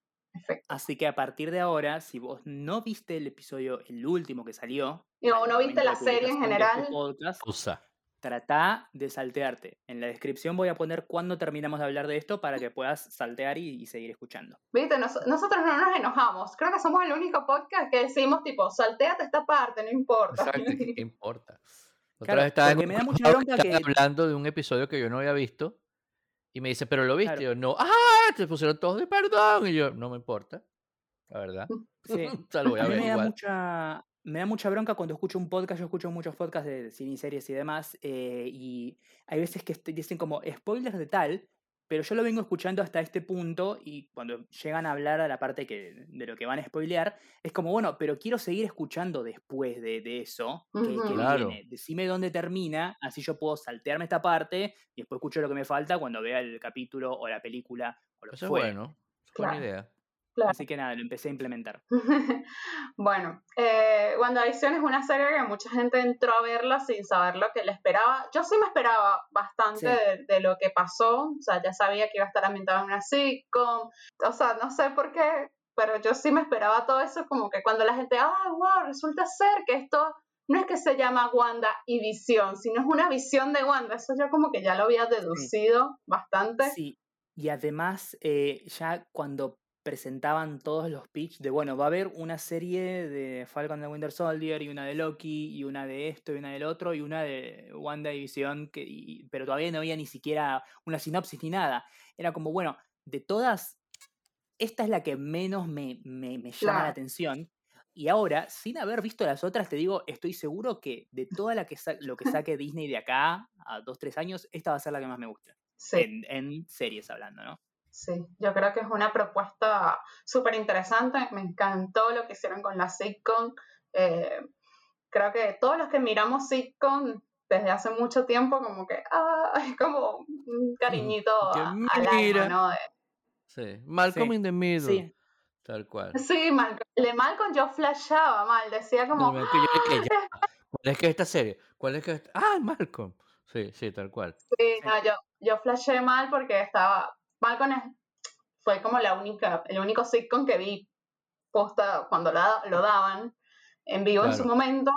Perfecto. Así que a partir de ahora, si vos no viste el episodio, el último que salió, Y o al no viste la serie en este general, podcast, Usa. Trata de saltearte. En la descripción voy a poner cuándo terminamos de hablar de esto para que puedas saltear y, y seguir escuchando. viste, Nos- nosotros no nos enojamos. Creo que somos el único podcast que decimos tipo, salteate esta parte, no importa. Exacto, ¿qué, importa? Otra Claro, vez estaba en porque un me da mucha club bronca estaban que- hablando de un episodio que yo no había visto y me dice, ¿pero lo viste? Claro. Y yo, no. ¡Ah! Te pusieron todos de perdón. Y yo, no me importa. La verdad. Sí. o sea, lo voy a A mí ver me da, mucha, me da mucha bronca cuando escucho un podcast, yo escucho muchos podcasts de cine y series y demás, eh, y hay veces que dicen como spoilers de tal, pero yo lo vengo escuchando hasta este punto y cuando llegan a hablar a la parte que, de lo que van a spoilear, es como, bueno, pero quiero seguir escuchando después de, de eso, que. Claro. viene, decime dónde termina, así yo puedo saltearme esta parte y después escucho lo que me falta cuando vea el capítulo o la película o lo que Eso es bueno. Es buena Claro. idea. Claro. Así que nada, lo empecé a implementar. bueno, eh, WandaVision es una serie que mucha gente entró a verla sin saber lo que le esperaba. Yo sí me esperaba bastante Sí. de, de lo que pasó. O sea, ya sabía que iba a estar ambientada en una sitcom. O sea, no sé por qué, pero yo sí me esperaba todo eso. Como que cuando la gente, ah, wow, resulta ser que esto no es que se llama Wanda y Visión, sino es una visión de Wanda. Eso yo como que ya lo había deducido bastante. Sí, y además eh, ya cuando presentaban todos los pitch de, bueno, va a haber una serie de Falcon and the Winter Soldier y una de Loki y una de esto y una del otro y una de Wanda y Visión, que, y- pero todavía no había ni siquiera una sinopsis ni nada. Era como, bueno, de todas, esta es la que menos me, me, me llama la atención. Y ahora, sin haber visto las otras, te digo, estoy seguro que de toda la que lo que saque Disney de acá a dos, tres años, esta va a ser la que más me gusta. Sí. En, en series hablando, ¿no? Sí, yo creo que es una propuesta súper interesante. Me encantó lo que hicieron con la sitcom. Eh, creo que todos los que miramos sitcom desde hace mucho tiempo, como que, ah, es como un cariñito a- al alma, ¿no? De- Sí. Malcolm Sí. in the Middle. Sí, Tal cual. Sí, Malcolm. Le Malcolm yo flashaba mal, decía como, No, que de que ya- ¿Cuál es que esta serie? ¿Cuál es que esta? Ah, Malcolm. Sí, sí, tal cual. Sí, no, yo, yo flashé mal porque estaba. Malcolm es- fue como la única, el único sitcom que vi posta cuando la- lo daban en vivo en su momento.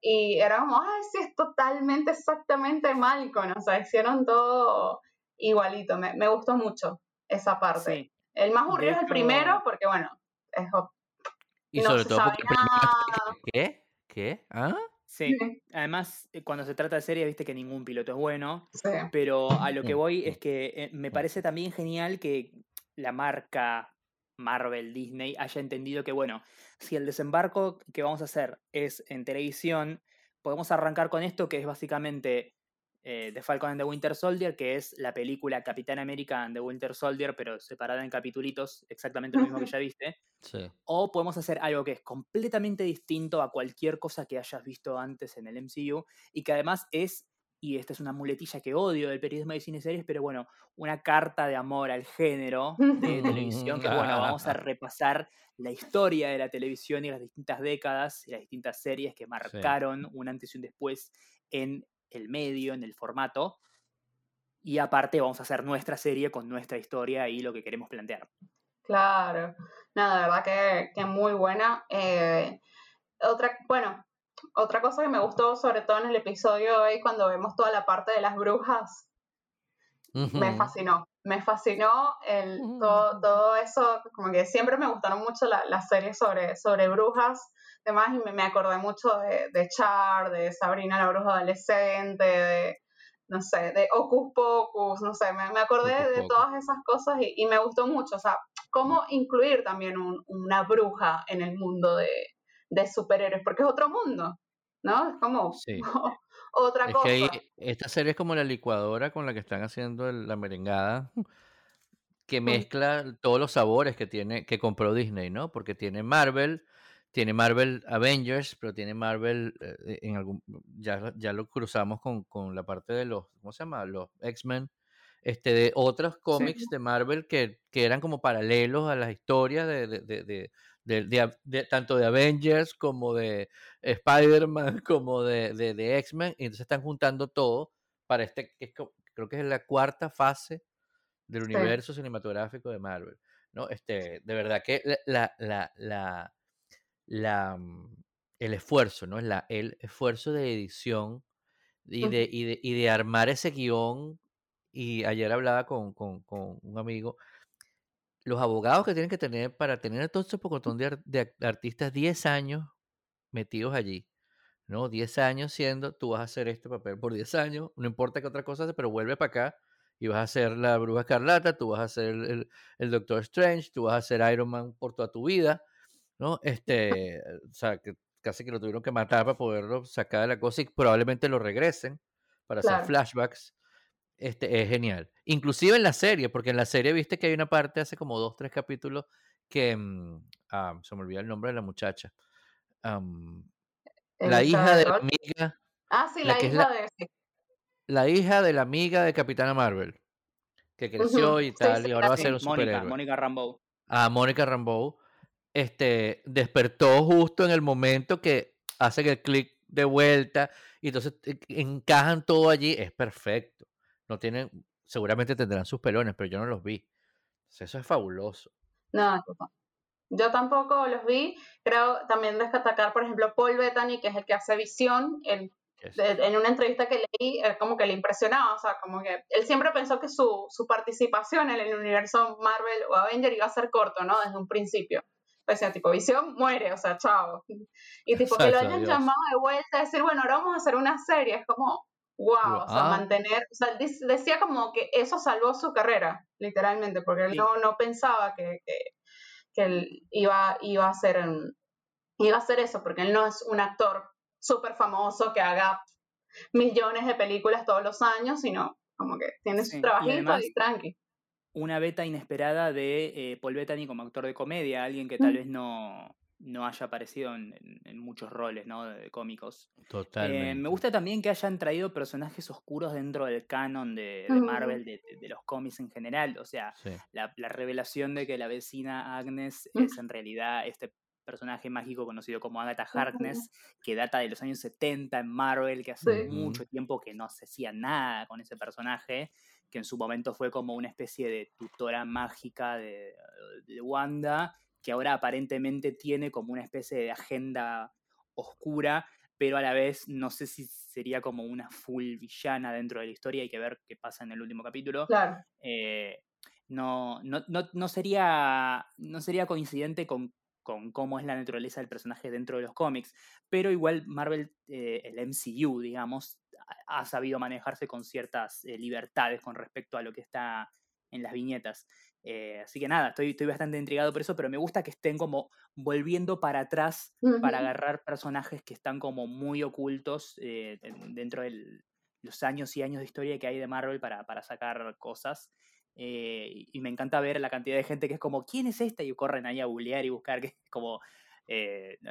Y era como, ay, sí, es totalmente, exactamente Malcolm. O sea, hicieron todo igualito. Me, me gustó mucho esa parte. sí. El más aburrido es el primero porque, bueno, es Y no sobre se todo sabe porque nada. ¿Qué? ¿Qué? ¿Ah? Sí. Además, eh, cuando se trata de series, viste que ningún piloto es bueno. Sí. Pero a lo que voy es que eh, me parece también genial que la marca Marvel Disney haya entendido que, bueno, si el desembarco que vamos a hacer es en televisión, podemos arrancar con esto que es básicamente eh, The Falcon and the Winter Soldier, que es la película Capitán América and the Winter Soldier, pero separada en capitulitos, exactamente lo mismo que ya viste. Sí. O podemos hacer algo que es completamente distinto a cualquier cosa que hayas visto antes en el MCU y que además es, y esta es una muletilla que odio del periodismo de cine series, pero bueno, una carta de amor al género de televisión, que bueno, vamos a repasar la historia de la televisión y las distintas décadas y las distintas series que marcaron un antes y un después en el medio, en el formato. Y aparte vamos a hacer nuestra serie con nuestra historia y lo que queremos plantear. Claro, nada, de verdad que, que muy buena. Eh, otra, bueno, otra cosa que me gustó, sobre todo en el episodio de hoy, cuando vemos toda la parte de las brujas, me fascinó. Me fascinó el, todo, todo, eso, como que siempre me gustaron mucho las series sobre, sobre brujas, demás, y me, acordé mucho de, de, Char, de Sabrina la bruja adolescente, de, no sé, de Ocus Pocus, no sé, me, acordé de todas esas cosas y, me gustó mucho, o sea, cómo incluir también una bruja en el mundo de, de superhéroes, porque es otro mundo, ¿no? Es como otra es cosa. Que esta serie es como la licuadora con la que están haciendo la merengada, que mezcla todos los sabores que tiene, que compró Disney, ¿no? Porque tiene Marvel, tiene Marvel Avengers, pero tiene Marvel eh, en algún ya, ya lo cruzamos con, con, la parte de los, ¿cómo se llama? Los X-Men, este, de otros cómics de Marvel que, que, eran como paralelos a las historias de, de, de, tanto de Avengers como de Spider-Man como de, de, X-Men, y entonces están juntando todo para este, que creo que es la cuarta fase del universo cinematográfico de Marvel. ¿no? Este, de verdad que la, la, la, la, mm, el esfuerzo, ¿no? La, el esfuerzo de edición y de, y de, y de armar ese guion. Y ayer hablaba con, con, con un amigo los abogados que tienen que tener para tener todo este pocotón de, de, artistas 10 años metidos allí, ¿no? 10 años siendo, tú vas a hacer este papel por 10 años, no importa qué otra cosa, pero vuelve para acá y vas a ser la Bruja Escarlata, tú vas a ser el, el, Doctor Strange, tú vas a ser Iron Man por toda tu vida, ¿no? Este, o sea, que casi que lo tuvieron que matar para poderlo sacar de la cosa y probablemente lo regresen para hacer flashbacks este, es genial. Inclusive en la serie, porque en la serie viste que hay una parte hace como dos, tres capítulos que mm, ah, se me olvida el nombre de la muchacha. la hija de la amiga. Ah, sí, la, hija de. La hija de la amiga de Capitana Marvel. Que creció y tal, y ahora va a ser un superhéroe. Mónica Rambeau. Ah, Mónica Rambeau. Este, despertó justo en el momento que hace el clic de vuelta y entonces e, encajan todo allí. Es perfecto no tienen, seguramente tendrán sus pelones, pero yo no los vi. eso es fabuloso. No, yo tampoco los vi. Creo también destacar, por ejemplo, Paul Bettany, que es el que hace visión. en una entrevista que leí, como que le impresionaba. O sea, como que él siempre pensó que su, su participación en el universo Marvel o Avenger iba a ser corto, ¿no? Desde un principio. Sea, tipo, visión muere, o sea, chao. Y tipo, que lo hayan llamado de vuelta a decir, bueno, ahora vamos a hacer una serie. Es como, wow, o sea, mantener, o sea, decía como que eso salvó su carrera, literalmente, porque él no, no pensaba que, que, él iba, iba, a hacer, iba a hacer eso, porque él no es un actor súper famoso que haga millones de películas todos los años, sino como que tiene su trabajito y, tranqui. Una beta inesperada de eh, Paul Bettany como actor de comedia, alguien que tal vez no, no haya aparecido en, muchos roles ¿no? de, cómicos. Eh, Totalmente. me gusta también que hayan traído personajes oscuros dentro del canon de, Marvel, de, los cómics en general. O sea, la, revelación de que la vecina Agnes es en realidad este personaje mágico conocido como Agatha Harkness, que data de los años 70 en Marvel, que hace mucho tiempo que no se hacía nada con ese personaje, que en su momento fue como una especie de tutora mágica de Wanda que ahora aparentemente tiene como una especie de agenda oscura, pero a la vez no sé si sería como una full villana dentro de la historia, hay que ver qué pasa en el último capítulo. Claro. Eh, no, no, no, sería, no sería coincidente con, con, cómo es la naturaleza del personaje dentro de los cómics, pero igual Marvel, eh, el MCU, digamos, ha sabido manejarse con ciertas eh, libertades con respecto a lo que está en las viñetas. Eh, así que nada, estoy, estoy bastante intrigado por eso, pero me gusta que estén como volviendo para atrás para agarrar personajes que están como muy ocultos eh, dentro de los años y años de historia que hay de Marvel para, para sacar cosas. Eh, y me encanta ver la cantidad de gente que es como, ¿quién es esta? Y corren ahí a bullear y buscar, que es como,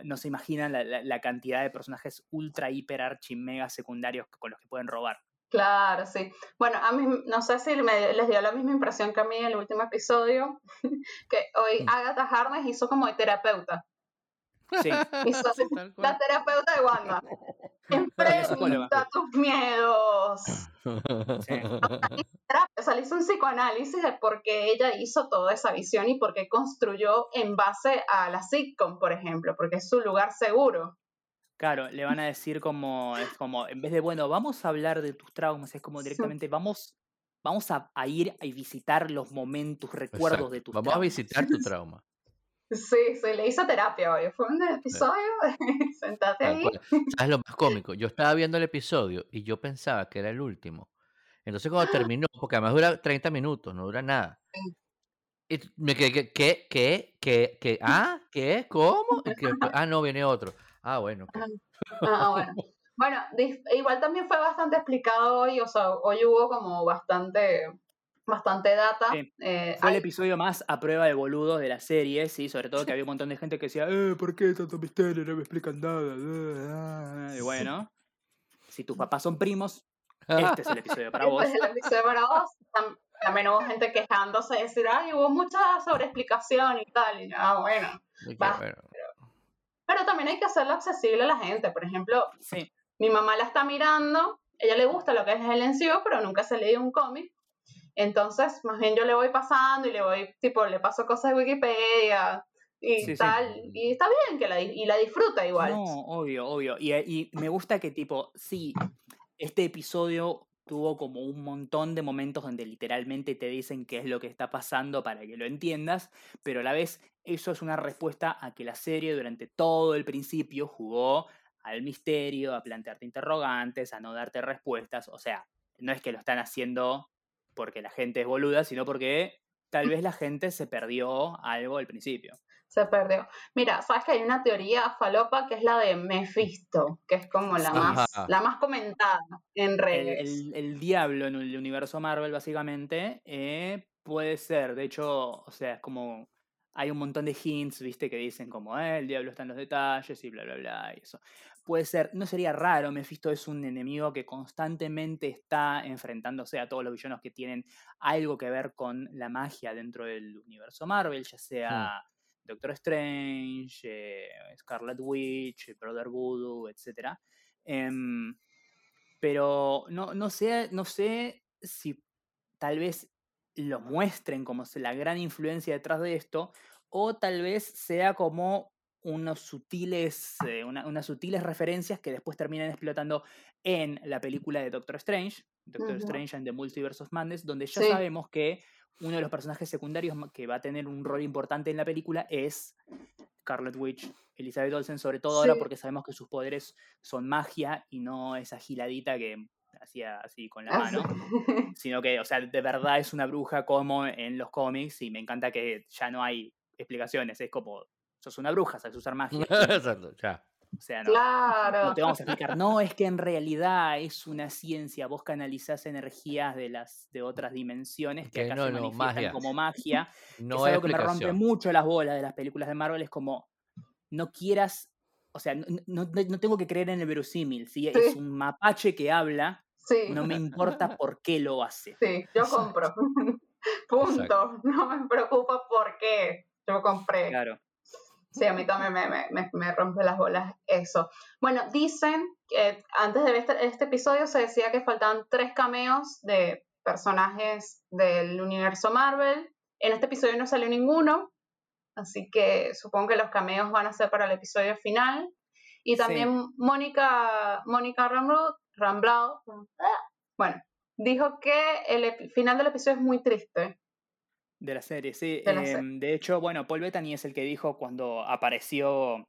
no se imaginan la, la, cantidad de personajes ultra, hiper, archi, mega secundarios con los que pueden robar. Claro, sí. Bueno, a mí no sé si les dio la misma impresión que a mí en el último episodio, que hoy mm. Agatha Harness hizo como de terapeuta. Sí. La terapeuta de Wanda. Enfrenta tus miedos. Sí. o sea, le hizo un psicoanálisis de por qué ella hizo toda esa visión y por qué construyó en base a la sitcom, por ejemplo, porque es su lugar seguro. Claro, le van a decir como, es como, en vez de, bueno, vamos a hablar de tus traumas, es como Sí. directamente, vamos, vamos a, a ir a visitar los momentos, recuerdos Exacto. de tus Vamos a visitar tu trauma. Sí, sí, le hizo terapia hoy. Fue un episodio sentate ahí. ¿Sabes lo más cómico? Yo estaba viendo el episodio y yo pensaba que era el último. Entonces cuando terminó, porque además dura 30 minutos, no dura nada. Y me quedé, ¿qué, qué, qué, qué, qué? ¿Ah? ¿Qué? ¿Cómo? Ah, no, viene otro. Ah, bueno. ok. Ah, bueno. Bueno, igual también fue bastante explicado hoy, o sea, hoy hubo como bastante, bastante data. Sí. eh, Fue el hay- episodio más a prueba de boludos de la serie, sí, sobre todo que había un montón de gente que decía, eh, ¿por qué tanto misterio? No me explican nada. Y bueno, si tus papás son primos, este es el episodio para vos. Este es el episodio para vos. Tam- También hubo gente quejándose, decir, ay, hubo mucha sobreexplicación y tal. Y yo, ah, bueno. Va. Pero también hay que hacerlo accesible a la gente. Por ejemplo, Sí, mi mamá la está mirando, ella le gusta lo que es el NCO, pero nunca se leído un cómic. Entonces, más bien yo le voy pasando y le voy, tipo, le paso cosas de Wikipedia y Sí, sí. tal. Y está bien que la, y la disfruta igual. no, obvio, obvio. Y, y me gusta que tipo, sí, este episodio tuvo como un montón de momentos donde literalmente te dicen qué es lo que está pasando para que lo entiendas, pero a la vez eso es una respuesta a que la serie durante todo el principio jugó al misterio, a plantearte interrogantes, a no darte respuestas, o sea, no es que lo están haciendo porque la gente es boluda, sino porque tal vez la gente se perdió algo al principio. Se perdió. Mira, sabes que hay una teoría falopa que es la de Mephisto, que es como la, más, la más comentada en el, redes. el- el diablo en el universo Marvel, básicamente, eh, puede ser. De hecho, o sea, es como. Hay un montón de hints, viste, que dicen como, eh, el diablo está en los detalles y bla, bla, bla, y eso. Puede ser, no sería raro, Mephisto es un enemigo que constantemente está enfrentándose a todos los villanos que tienen algo que ver con la magia dentro del universo Marvel, ya sea Doctor Strange, eh, Scarlet Witch, Brother Voodoo, etc. pero no, no, sé, no sé si tal vez lo muestren como la gran influencia detrás de esto, o tal vez sea como unos sutiles, eh, una- unas sutiles referencias que después terminan explotando en la película de Doctor Strange, Doctor. Strange and the Multiverse of Madness, donde ya Sí. sabemos que uno de los personajes secundarios que va a tener un rol importante en la película es Scarlet Witch, Elizabeth Olsen, sobre todo ahora porque sabemos que sus poderes son magia y no esa giladita que hacía así con la mano, sino que, o sea, de verdad es una bruja como en los cómics y me encanta que ya no hay explicaciones, es como, sos una bruja, sabes usar magia. Exacto, ya. O sea, no, Claro. no te vamos a explicar, no, es que en realidad es una ciencia, vos canalizás energías de las de otras dimensiones que Que acá no, se no, manifiestan magia. como magia No es algo que me rompe mucho las bolas de las películas de Marvel. Es como, no quieras, o sea, no, no- no- no tengo que creer en el verosímil. Si es Sí. un mapache que habla, Sí, no me importa por qué lo hace. sí, yo compro. Punto. No me preocupa por qué. Yo compré. Claro. Sí, a mí también me, me, me- me rompe las bolas eso. Bueno, dicen que antes de ver este, este episodio se decía que faltaban tres cameos de personajes del universo Marvel. En este episodio no salió ninguno, así que supongo que los cameos van a ser para el episodio final. Y Sí. también Mónica, Mónica Rambeau, bueno, dijo que el final del episodio es muy triste. De la serie, sí. De la serie. Em, de hecho, bueno, Paul Bettany es el que dijo cuando apareció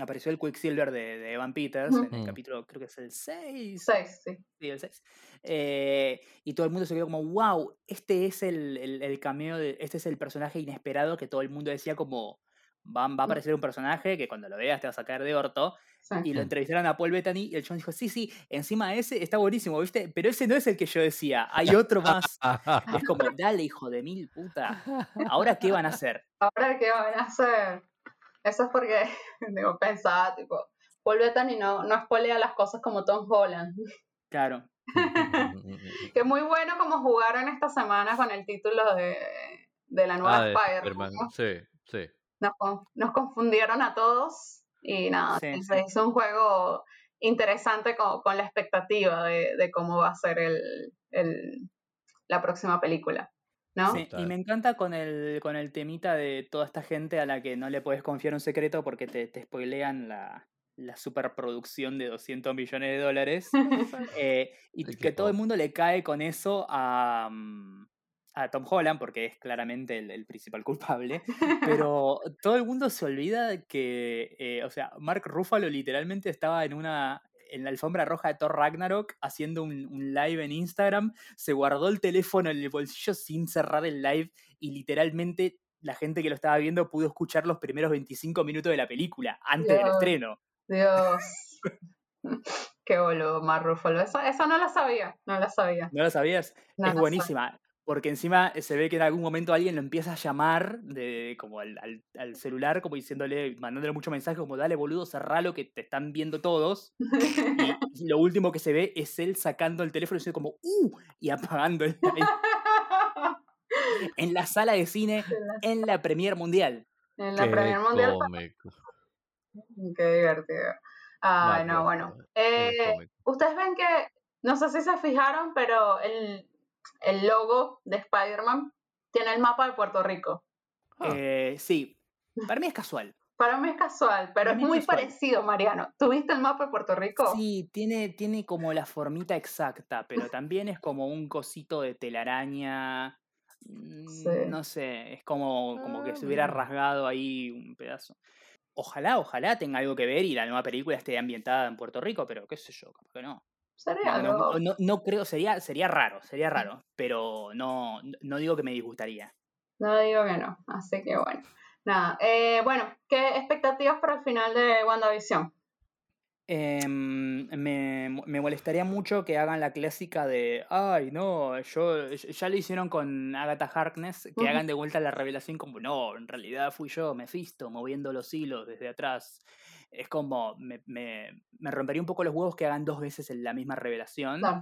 apareció el Quicksilver de, de Evan Peters en el Ujú. capítulo, creo que es el 6. Seis, sí. Sí, el 6. Eh, y todo el mundo se quedó como, wow, este es el, el- el cameo, de, este es el personaje inesperado que todo el mundo decía como, va, va a aparecer un personaje que cuando lo veas te vas a caer de orto. Y lo entrevistaron a Paul Bettany y el John dijo, sí, sí, encima ese está buenísimo, ¿viste? Pero ese no es el que yo decía, hay otro más. Es como, dale, hijo de mil puta. ¿Ahora qué van a hacer? Ahora, ¿qué van a hacer? Eso es porque, digo, pensaba, tipo, Paul Bettany no, no espolea las cosas como Tom Holland. Claro. Que muy bueno como jugaron esta semana con el título de, de la nueva Ah, de Spider-Man. Spider-Man, ¿no? Sí, sí. Nos, con- nos confundieron a todos y nada, Sí, se hizo un juego interesante con, con la expectativa de, de cómo va a ser el, el- la próxima película, ¿no? Sí, y me encanta con el, con el temita de toda esta gente a la que no le puedes confiar un secreto porque te, te spoilean la, la superproducción de 200 millones de dólares. eh, y que todo el mundo le cae con eso a, mm, a Tom Holland, porque es claramente el, el principal culpable. Pero todo el mundo se olvida que, eh, o sea, Mark Ruffalo literalmente estaba en una en la alfombra roja de Thor Ragnarok haciendo un, un live en Instagram, se guardó el teléfono en el bolsillo sin cerrar el live y literalmente la gente que lo estaba viendo pudo escuchar los primeros 25 minutos de la película antes del estreno. Dios. Qué boludo, Mar Ruffalo. Eso, eso no lo sabía, no lo sabía. ¿No lo sabías? No es lo buenísima. Porque encima se ve que en algún momento alguien lo empieza a llamar de, como al, al- al celular, como diciéndole, mandándole mucho mensaje, como dale boludo, cerralo que te están viendo todos. Y, y lo último que se ve es él sacando el teléfono y diciendo como, ¡uh! Y apagando el live en la sala de cine en la Premier Mundial. en la Qué Premier Mundial. cómico. Qué divertido. Ay, no, bueno. Eh. Ustedes ven que, no sé si se fijaron, pero el, el logo de Spider-Man tiene el mapa de Puerto Rico. Ah. Eh, sí, para mí es casual. Para mí es casual, pero Para es muy casual. parecido, Mariano. ¿Tuviste el mapa de Puerto Rico? Sí, tiene, tiene como la formita exacta, pero también es como un cosito de telaraña. mm, Sí. No sé, es como, como que se hubiera Ah. rasgado ahí un pedazo. Ojalá, ojalá tenga algo que ver y la nueva película esté ambientada en Puerto Rico, pero qué sé yo, capaz que no. Sería No, no- algo. no- no creo, sería, sería raro, sería raro, pero no, no digo que me disgustaría. No digo que no, así que bueno. Nada, eh, bueno, ¿qué expectativas para el final de WandaVision? Em, me, me molestaría mucho que hagan la clásica de, ay, no, yo ya lo hicieron con Agatha Harkness, que hagan de vuelta la revelación como, no, en realidad fui yo, Mephisto, moviendo los hilos desde atrás. Es como, me, me, me rompería un poco los huevos que hagan dos veces en la misma revelación.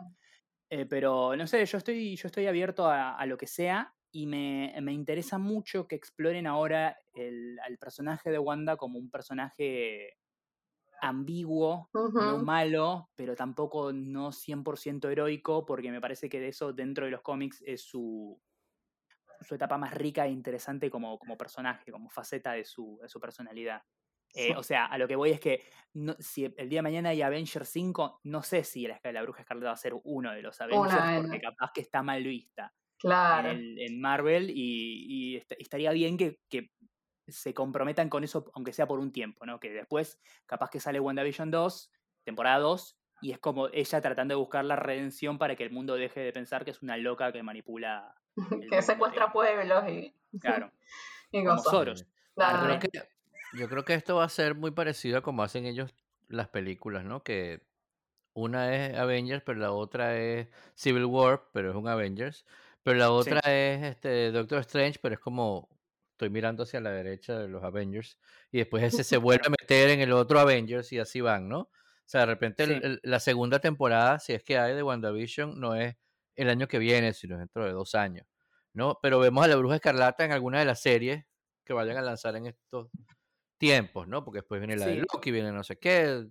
Eh, pero no sé, yo estoy, yo estoy abierto a, a lo que sea y me, me interesa mucho que exploren ahora el, al personaje de Wanda como un personaje ambiguo, no malo, pero tampoco no 100% heroico, porque me parece que de eso dentro de los cómics es su, su etapa más rica e interesante como, como personaje, como faceta de su, de su personalidad. Eh, o sea, a lo que voy es que no- si el día de mañana hay Avengers 5, no sé si la, la Bruja Escarlata va a ser uno de los Avengers, porque capaz que está mal vista Claro. en, el- en Marvel y, y est- estaría bien que, que se comprometan con eso, aunque sea por un tiempo, ¿no? Que después, capaz que sale WandaVision 2, temporada 2, y es como ella tratando de buscar la redención para que el mundo deje de pensar que es una loca que manipula, que secuestra pueblos y, claro, y como. Soros. Claro. Yo creo que esto va a ser muy parecido a como hacen ellos las películas, ¿no? Que una es Avengers, pero la otra es Civil War, pero es un Avengers. Pero la Sí. otra es este Doctor Strange, pero es como estoy mirando hacia la derecha de los Avengers. Y después ese se vuelve a meter en el otro Avengers y así van, ¿no? O sea, de repente el- Sí. el- la segunda temporada, si es que hay de WandaVision, no es el año que viene, sino dentro de dos años, ¿no? Pero vemos a la Bruja Escarlata en alguna de las series que vayan a lanzar en estos tiempos, ¿no? Porque después viene la de. Loki, viene no sé qué,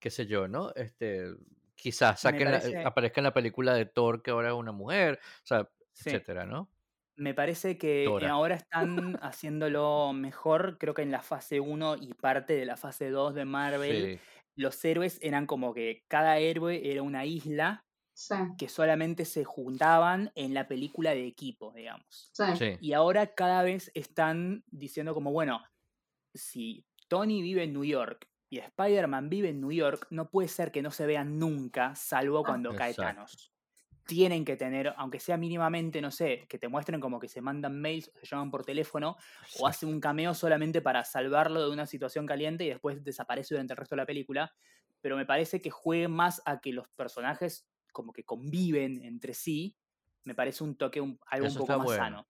qué sé yo, ¿no? Este, quizás saquen la- parece- aparezca en la película de Thor que ahora es una mujer, o sea, Sí. etcétera, ¿no? Me parece que eh, Dora. ahora están haciéndolo mejor, creo que en la fase 1 y parte de la fase 2 de Marvel, Sí, los héroes eran como que cada héroe era una isla Sí, que solamente se juntaban en la película de equipo, digamos. sí, Y ahora cada vez están diciendo como, bueno, si Tony vive en New York y Spider-Man vive en New York, no puede ser que no se vean nunca, salvo Ah. cuando cae Exacto. Thanos. Tienen que tener, aunque sea mínimamente, no sé, que te muestren como que se mandan mails o se llaman por teléfono o hacen un cameo solamente para salvarlo de una situación caliente y después desaparece durante el resto de la película. Pero me parece que juegue más a que los personajes como que conviven entre sí. Me parece un toque, un- algo Eso un poco más bueno. sano.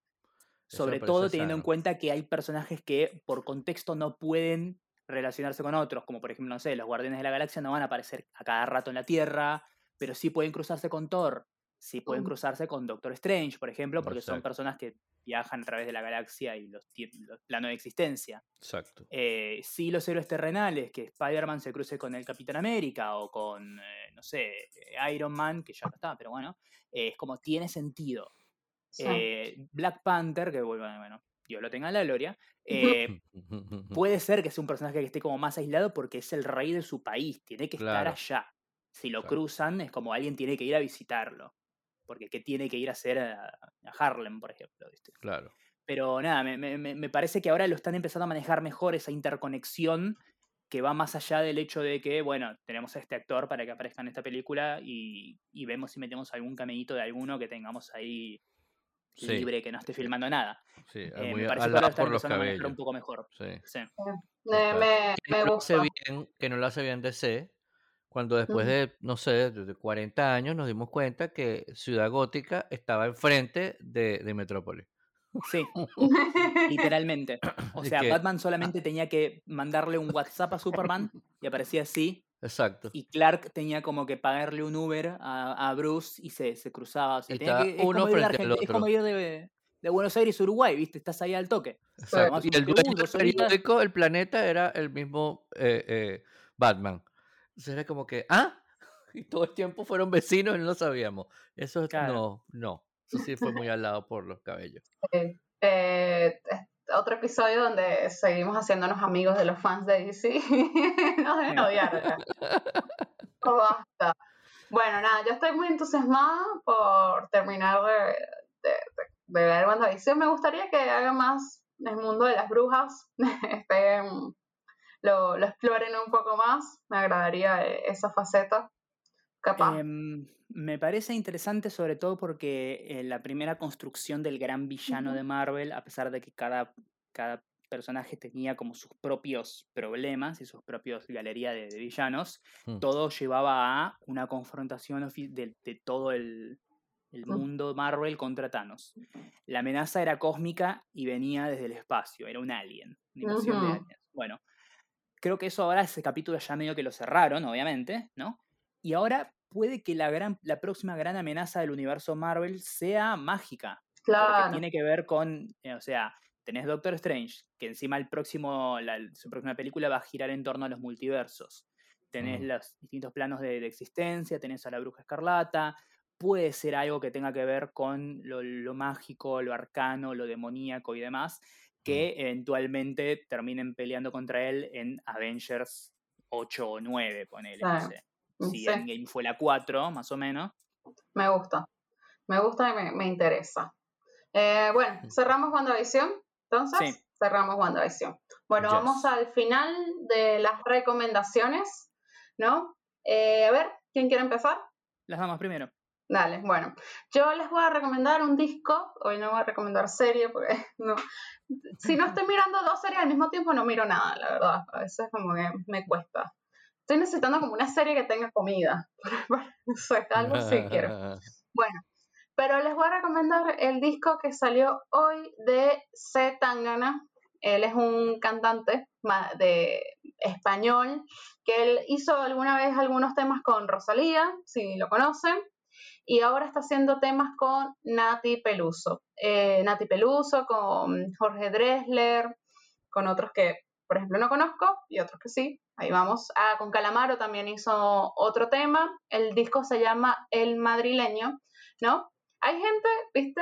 Sobre todo teniendo en cuenta que hay personajes que por contexto no pueden relacionarse con otros, como por ejemplo, no sé, los Guardianes de la Galaxia no van a aparecer a cada rato en la Tierra, pero sí pueden cruzarse con Thor, sí pueden Mm. cruzarse con Doctor Strange, por ejemplo, porque son personas que viajan a través de la galaxia y los, los planos de existencia. Exacto. Eh, sí, los héroes terrenales, que Spider-Man se cruce con el Capitán América o con, eh, no sé, eh, Iron Man, que ya no está, pero bueno, eh, es como tiene sentido. Sí. Eh, Black Panther, que bueno, bueno, Dios lo tenga en la gloria, eh, puede ser que sea un personaje que esté como más aislado porque es el rey de su país, tiene que estar allá. Si lo Claro. cruzan, es como alguien tiene que ir a visitarlo. Porque ¿qué tiene que ir a hacer a, a Harlem, por ejemplo? ¿viste? Claro. Pero nada, me, me- me- me parece que ahora lo están empezando a manejar mejor esa interconexión que va más allá del hecho de que, bueno, tenemos a este actor para que aparezca en esta película y, y vemos si metemos algún caminito de alguno que tengamos ahí Sí. libre, que no esté filmando nada. Sí, Eh, muy me parece que ahora están empezando a un poco mejor. Sí. Sí. Me, que me no lo hace bien, que no lo hace bien DC, cuando después de, no sé, de de 40 años nos dimos cuenta que Ciudad Gótica estaba enfrente de, de Metrópolis. Sí, literalmente. O sea, que- Batman solamente tenía que mandarle un WhatsApp a Superman y aparecía así. Exacto. Y Clark tenía como que pagarle un Uber a, a Bruce y se, se cruzaba. O sea, tenía que- es, uno como frente al Argenti- es como otro. ir de, de Buenos Aires Uruguay, ¿viste? Estás ahí al toque. Exacto. Además, Y el dueño del periódico, el planeta, era el mismo eh, eh, Batman. Entonces era como que, ¿ah? Y todo el tiempo fueron vecinos y no lo sabíamos. Eso Claro. no, no. Eso sí fue muy al lado por los cabellos. Eh, es otro episodio donde seguimos haciéndonos amigos de los fans de DC. Nos deben odiar ya. Oh, basta. Bueno, nada, yo estoy muy entusiasmada por terminar de, de, de- ver WandaVision. Me gustaría que haga más el mundo de las brujas. Estén- lo, lo exploren un poco más. Me agradaría esa faceta. Capaz. Em, me parece interesante sobre todo porque eh, la primera construcción del gran villano de Marvel, a pesar de que cada, cada personaje tenía como sus propios problemas y sus propios galería de, de villanos, Mm. todo llevaba a una confrontación de, de todo el, el Mm. mundo Marvel contra Thanos. La amenaza era cósmica y venía desde el espacio, era un alien, una invasión de Ujú. aliens. Bueno, creo que eso ahora, ese capítulo ya medio que lo cerraron, obviamente, ¿no? Y ahora puede que la, gran, la próxima gran amenaza del universo Marvel sea mágica. Porque claro. tiene que ver con, eh, o sea, tenés Doctor Strange, que encima el próximo, la, su próxima película va a girar en torno a los multiversos. Tenés los distintos planos de, de existencia, tenés a la bruja escarlata, puede ser algo que tenga que ver con lo, lo mágico, lo arcano, lo demoníaco y demás, que eventualmente terminen peleando contra él en Avengers 8 o 9, ponele, no Claro. sé. Si sí. Endgame fue la 4, más o menos. Me gusta. Me gusta y me, me interesa. Eh, bueno, cerramos WandaVision. Entonces, Sí. cerramos WandaVision. Bueno, Yes. vamos al final de las recomendaciones, ¿no? Eh, a ver, ¿quién quiere empezar? Las damas primero. Dale, bueno. Yo les voy a recomendar un disco. Hoy no voy a recomendar serie porque no. Si no estoy mirando dos series al mismo tiempo, no miro nada, la verdad. A veces como que me cuesta. Estoy necesitando como una serie que tenga comida. No sé, algo sí quiero. Bueno, pero les voy a recomendar el disco que salió hoy de C. Tangana. Él es un cantante de español que él hizo alguna vez algunos temas con Rosalía, si lo conocen, y ahora está haciendo temas con Nati Peluso. Eh, Nati Peluso, con Jorge Dressler, con otros que, por ejemplo, no conozco y otros que sí. Ahí vamos. Ah, con Calamaro también hizo otro tema. El disco se llama El Madrileño, ¿no? Hay gente, viste,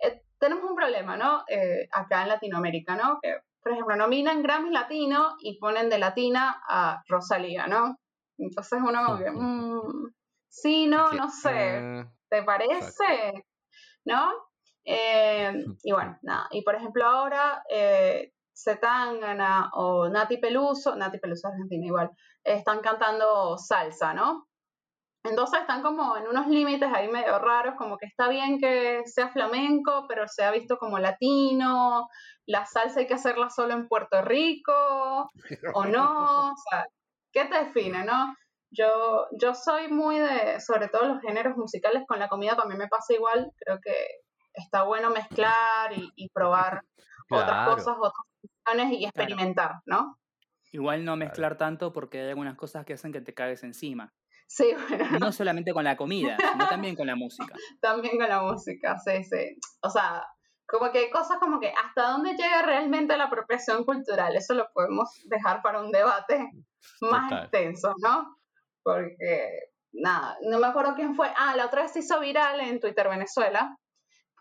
eh, tenemos un problema, ¿no? Eh, acá en Latinoamérica, ¿no? Que, por ejemplo, nominan Grammy Latino y ponen de latina a Rosalía, ¿no? Entonces uno como que, mm, sí, no, no sé, eh, ¿te parece? ¿No? Eh, y bueno, nada. Y por ejemplo, ahora eh, Zetangana o Nati Peluso, Nati Peluso Argentina igual, están cantando salsa, ¿no? Entonces están como en unos límites ahí medio raros, como que está bien que sea flamenco, pero se ha visto como latino, la salsa hay que hacerla solo en Puerto Rico, o no, o sea, ¿qué te define, no? Yo, yo soy muy de, sobre todo los géneros musicales, con la comida también me pasa igual, creo que está bueno mezclar y, y probar otras cosas, otras y experimentar, ¿no? Igual no mezclar tanto porque hay algunas cosas que hacen que te cagues encima. Sí, bueno. No solamente con la comida, sino también con la música. También con la música, sí, sí. O sea, como que hay cosas como que hasta dónde llega realmente la apropiación cultural, eso lo podemos dejar para un debate más extenso, ¿no? Porque, nada, no me acuerdo quién fue. Ah, la otra vez se hizo viral en Twitter Venezuela,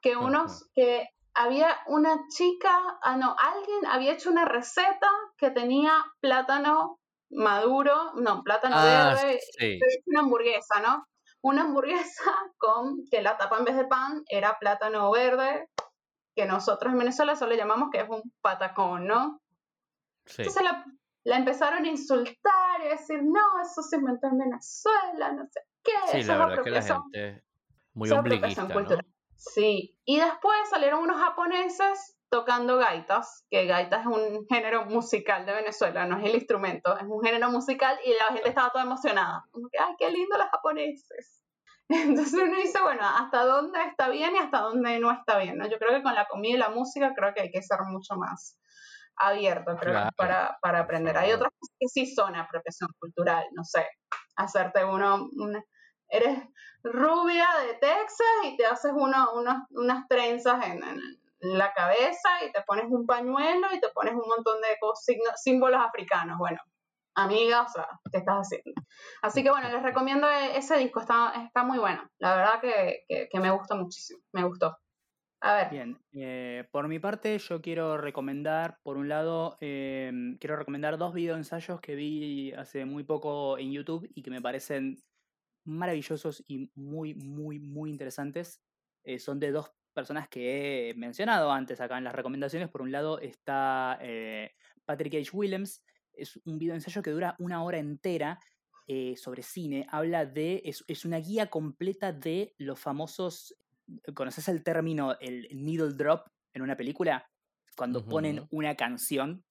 que unos, que había una chica, ah, no, alguien había hecho una receta que tenía plátano maduro, no, plátano Ah, verde, sí. una hamburguesa, ¿no? Una hamburguesa con que la tapa en vez de pan era plátano verde, que nosotros en Venezuela solo llamamos que es un patacón, ¿no? Sí. Entonces la, la empezaron a insultar y a decir, no, eso se inventó en Venezuela, no sé qué, Sí, eso la es verdad que la gente muy ¿no? Sí, y después salieron unos japoneses tocando gaitas, que gaitas es un género musical de Venezuela, no es el instrumento, es un género musical y la gente estaba toda emocionada. Como que, ay, qué lindo los japoneses. Entonces uno dice, bueno, ¿hasta dónde está bien y hasta dónde no está bien? ¿no? Yo creo que con la comida y la música creo que hay que ser mucho más abierto, creo, Claro, para, para aprender. Hay otras cosas que sí son apropiación cultural, no sé, hacerte uno, una- eres rubia de Texas y te haces uno, unos- unas trenzas en, en la cabeza y te pones un pañuelo y te pones un montón de cos- signo- símbolos africanos. Bueno, amiga, o sea, ¿qué estás haciendo? Así que bueno, les recomiendo e- ese disco, está, está muy bueno. La verdad que, que, que me gustó muchísimo, me gustó. A ver, Bien, eh, por mi parte yo quiero recomendar, por un lado, em, quiero recomendar dos videoensayos que vi hace muy poco en YouTube y que me parecen maravillosos y muy, muy, muy interesantes. Eh, son de dos personas que he mencionado antes acá en las recomendaciones. Por un lado está eh, Patrick H. Williams, es un videoensayo que dura una hora entera eh, sobre cine. Habla de, es, es una guía completa de los famosos ¿Conoces el término el needle drop en una película? Cuando ponen una canción,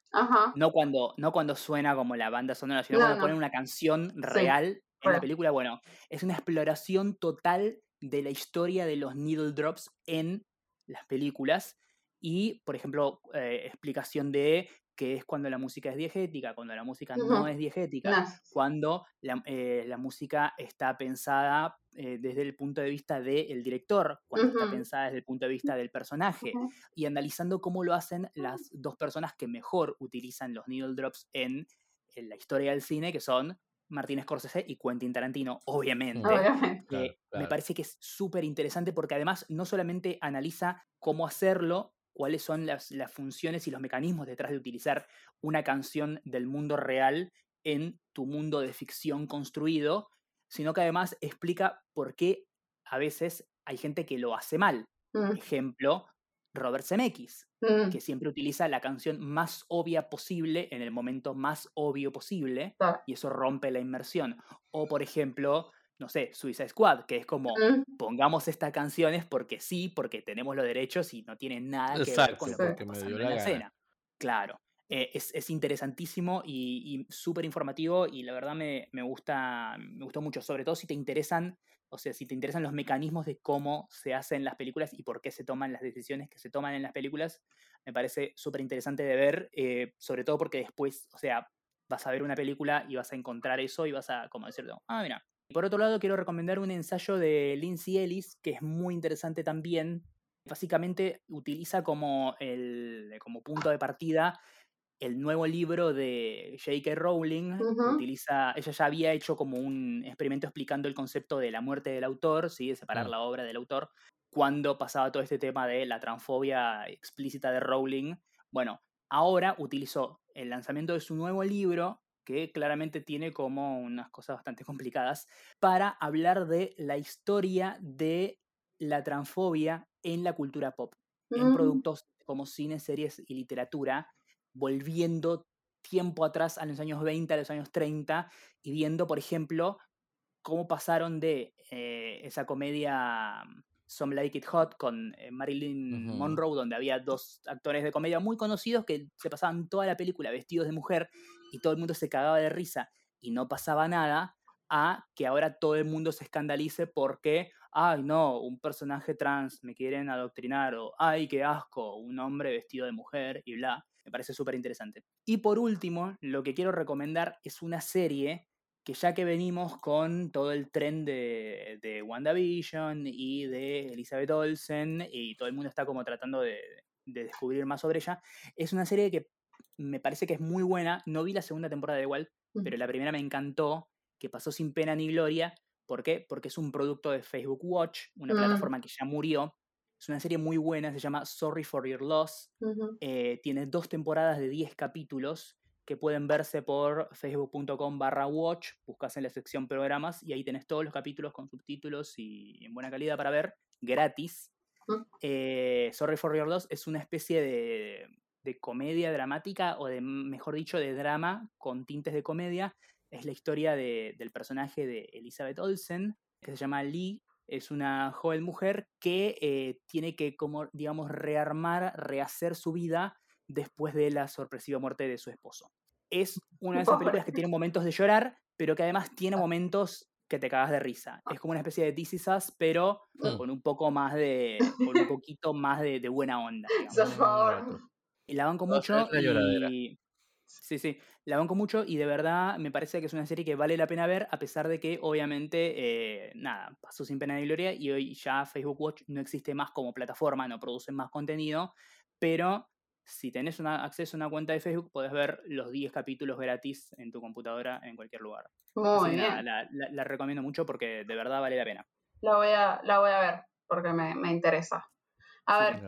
no cuando, no cuando suena como la banda sonora, sino No, cuando no. ponen una canción real en la película. Bueno, es una exploración total de la historia de los needle drops en las películas. Y, por ejemplo, eh, explicación de qué es cuando la música es diegética, cuando la música no es diegética, cuando la, eh, la música está pensada eh, desde el punto de vista del director, cuando está pensada desde el punto de vista del personaje, y analizando cómo lo hacen las dos personas que mejor utilizan los needle drops en, en la historia del cine, que son Martín Scorsese y Quentin Tarantino, obviamente. Obviamente. Claro, Eh, Me parece que es súper interesante porque además no solamente analiza cómo hacerlo, cuáles son las, las funciones y los mecanismos detrás de utilizar una canción del mundo real en tu mundo de ficción construido, sino que además explica por qué a veces hay gente que lo hace mal. Mm, Ejemplo, Robert Zemeckis, mm, que siempre utiliza la canción más obvia posible en el momento más obvio posible claro. y eso rompe la inmersión. O por ejemplo, no sé, Suicide Squad, que es como Mm, pongamos estas canciones porque sí, porque tenemos los derechos y no tiene nada que ver con lo que está pasando en la la escena. Claro. Eh, es, es interesantísimo y, y súper informativo y la verdad me, me gusta, me gustó mucho, sobre todo si te interesan, o sea, si te interesan los mecanismos de cómo se hacen las películas y por qué se toman las decisiones que se toman en las películas, me parece súper interesante de ver, eh, sobre todo porque después, o sea, vas a ver una película y vas a encontrar eso y vas a, como decirte, ah, mira. Por otro lado, quiero recomendar un ensayo de Lindsay Ellis, que es muy interesante también. Básicamente utiliza como, el, como punto de partida el nuevo libro de J.K. Rowling. Utiliza, ella ya había hecho como un experimento explicando el concepto de la muerte del autor, ¿sí? de separar la obra del autor, cuando pasaba todo este tema de la transfobia explícita de Rowling. Bueno, ahora utilizó el lanzamiento de su nuevo libro, que claramente tiene como unas cosas bastante complicadas, para hablar de la historia de la transfobia en la cultura pop, en mm, productos como cine, series y literatura, volviendo tiempo atrás a los años 20, a los años 30, y viendo, por ejemplo, cómo pasaron de eh, esa comedia mm, Some Like It Hot con eh, Marilyn. Monroe, donde había dos actores de comedia muy conocidos que se pasaban toda la película vestidos de mujer y todo el mundo se cagaba de risa y no pasaba nada, a que ahora todo el mundo se escandalice porque, ay no, un personaje trans me quieren adoctrinar o, ay qué asco, un hombre vestido de mujer y bla. Me parece súper interesante. Y por último, lo que quiero recomendar es una serie que ya que venimos con todo el tren de, de WandaVision y de Elizabeth Olsen y todo el mundo está como tratando de, de descubrir más sobre ella, es una serie que me parece que es muy buena. No vi la segunda temporada igual, pero la primera me encantó, que pasó sin pena ni gloria. ¿Por qué? Porque es un producto de Facebook Watch, una Mm. plataforma que ya murió. Es una serie muy buena, se llama Sorry for Your Loss. Eh, tiene dos temporadas de 10 capítulos que pueden verse por facebook.com barra watch, buscas en la sección programas y ahí tenés todos los capítulos con subtítulos y en buena calidad para ver, gratis. Eh, Sorry for Your Loss es una especie de, de comedia dramática o de, mejor dicho, de drama con tintes de comedia. Es la historia de- del personaje de Elizabeth Olsen, que se llama Lee. Es una joven mujer que eh, tiene que, como, digamos, rearmar, rehacer su vida después de la sorpresiva muerte de su esposo. Es una de esas películas que tiene momentos de llorar, pero que además tiene momentos que te cagas de risa. Es como una especie de This Is Us, pero Mm. con un poco más de, con un poquito más de, de buena onda. Por favor. la banco mucho y... Sí, sí, la banco mucho y de verdad me parece que es una serie que vale la pena ver a pesar de que obviamente, eh, nada, pasó sin pena ni gloria y hoy ya Facebook Watch no existe más como plataforma, no producen más contenido, pero si tenés una, acceso a una cuenta de Facebook podés ver los 10 capítulos gratis en tu computadora en cualquier lugar. Así Muy nada, bien. la, la- la recomiendo mucho porque de verdad vale la pena. La voy a, la voy a ver porque me, me interesa. A Sí, ver,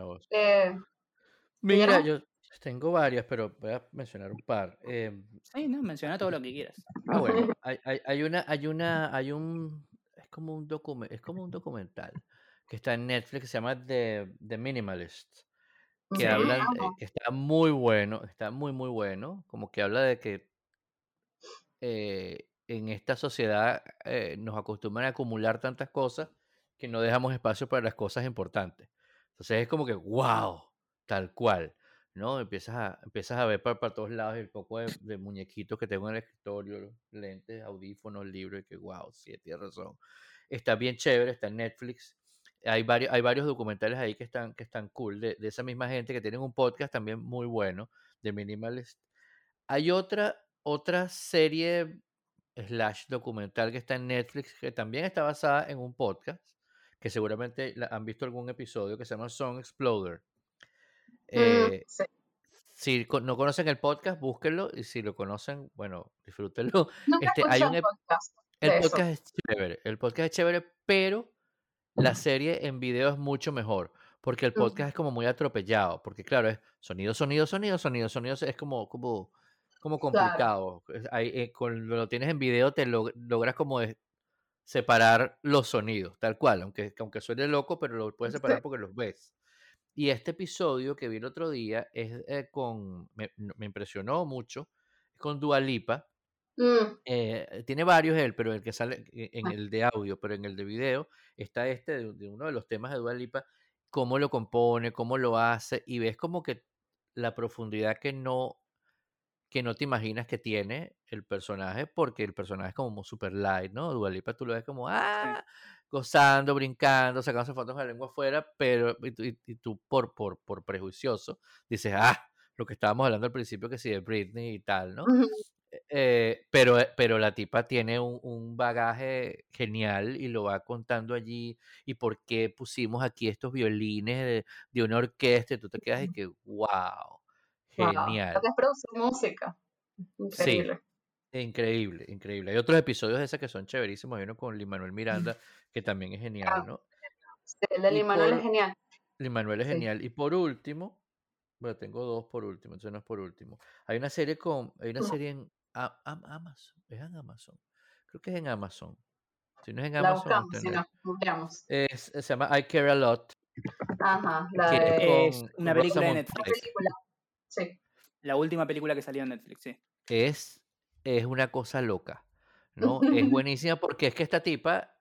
Mira eh, yo tengo varias, pero voy a mencionar un par. Eh, Sí, no, menciona todo lo que quieras. ah, bueno, hay, hay, hay una, hay una, hay un, es como un document, es como un documental que está en Netflix que se llama The, The Minimalist, que Sí. hablan, eh, que está muy bueno, está muy muy bueno, como que habla de que eh, en esta sociedad eh, nos acostumbran a acumular tantas cosas que no dejamos espacio para las cosas importantes. Entonces es como que, wow, tal cual, ¿no? Empiezas a, empiezas a ver para, para todos lados el poco de, de muñequitos que tengo en el escritorio, lentes, audífonos, libros, y que, wow, sí, tienes razón. Está bien chévere, está en Netflix. Hay varios, hay varios documentales ahí que están, que están cool, de, de esa misma gente que tienen un podcast también muy bueno, de Minimalist. Hay otra, otra serie slash documental que está en Netflix que también está basada en un podcast, que seguramente han visto algún episodio que se llama Song Exploder. Mm, Eh, sí. si no conocen el podcast, búsquenlo y si lo conocen, bueno, disfrútenlo. Este, hay un podcast el eso. podcast es chévere, el podcast es chévere, pero la serie en video es mucho mejor, porque el podcast es como muy atropellado, porque claro, es sonido, sonido, sonido, sonido, sonido, es como, como, como Claro. complicado. Ahí, eh, con lo tienes en video, te log- logras como separar los sonidos, tal cual, aunque, aunque suene loco, pero lo puedes Sí. separar porque los ves. Y este episodio que vi el otro día es eh, con, me, me impresionó mucho, es con Dua Lipa, Mm, eh, tiene varios él, pero el que sale e- en Ah. el de audio, pero en el de video está este de, de uno de los temas de Dua Lipa, cómo lo compone, cómo lo hace, y ves como que la profundidad que no, que no te imaginas que tiene el personaje, porque el personaje es como super light, ¿no? Dua Lipa tú lo ves como, ah, gozando, brincando, sacándose fotos con la lengua afuera, pero y, tú- y- y tú por, por, por prejuicioso dices, ah, lo que estábamos hablando al principio, que sí, de Britney y tal, ¿no? ujú. Eh, pero, eh, pero la tipa tiene un, un bagaje genial y lo va contando allí. Y por qué pusimos aquí estos violines de, de una orquesta y tú te quedas y que, wow, Wow. genial. Es producir música. Increíble. Increíble, increíble. Hay otros episodios de esas que son chéverísimos. Hay uno con Lin Manuel Miranda que también es genial, Ah, ¿no? Sí, el de Y Lin Manuel es genial. Lin Manuel es Sí. genial. Y por último, bueno, tengo dos por último, entonces no es por último. Hay una serie con, hay una serie en A- Amazon, es en Amazon. Creo que es en Amazon. Si no es en La Amazon, buscamos, está si no. Es- se llama I Care a Lot. Ajá, la es una película de Netflix. Película. Sí. La última película que salió en Netflix, sí. Es, es una cosa loca, ¿no? Es buenísima porque es que esta tipa,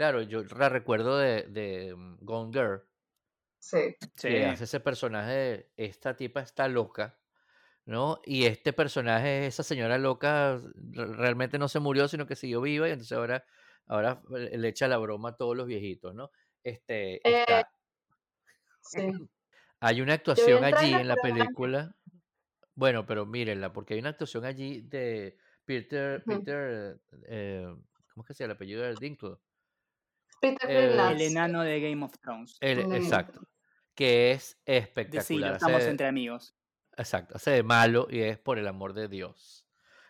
claro, yo la recuerdo de, de mm, Gone Girl, Sí. Sí. que hace ese personaje de esta tipa está loca, ¿no? Y este personaje, esa señora loca, re- realmente no se murió, sino que siguió viva y entonces ahora, ahora le echa la broma a todos los viejitos, ¿no? Este, Eh, está, Sí. hay una actuación allí en la película, bueno, pero mírenla, porque hay una actuación allí de Peter. Peter, eh, ¿cómo es que se llama el apellido del Dinkle? Peter Eh. El enano de Game of Thrones. El- Mm. exacto. Que es espectacular. estamos hace- entre amigos. Exacto, hace de malo y es por el amor de Dios.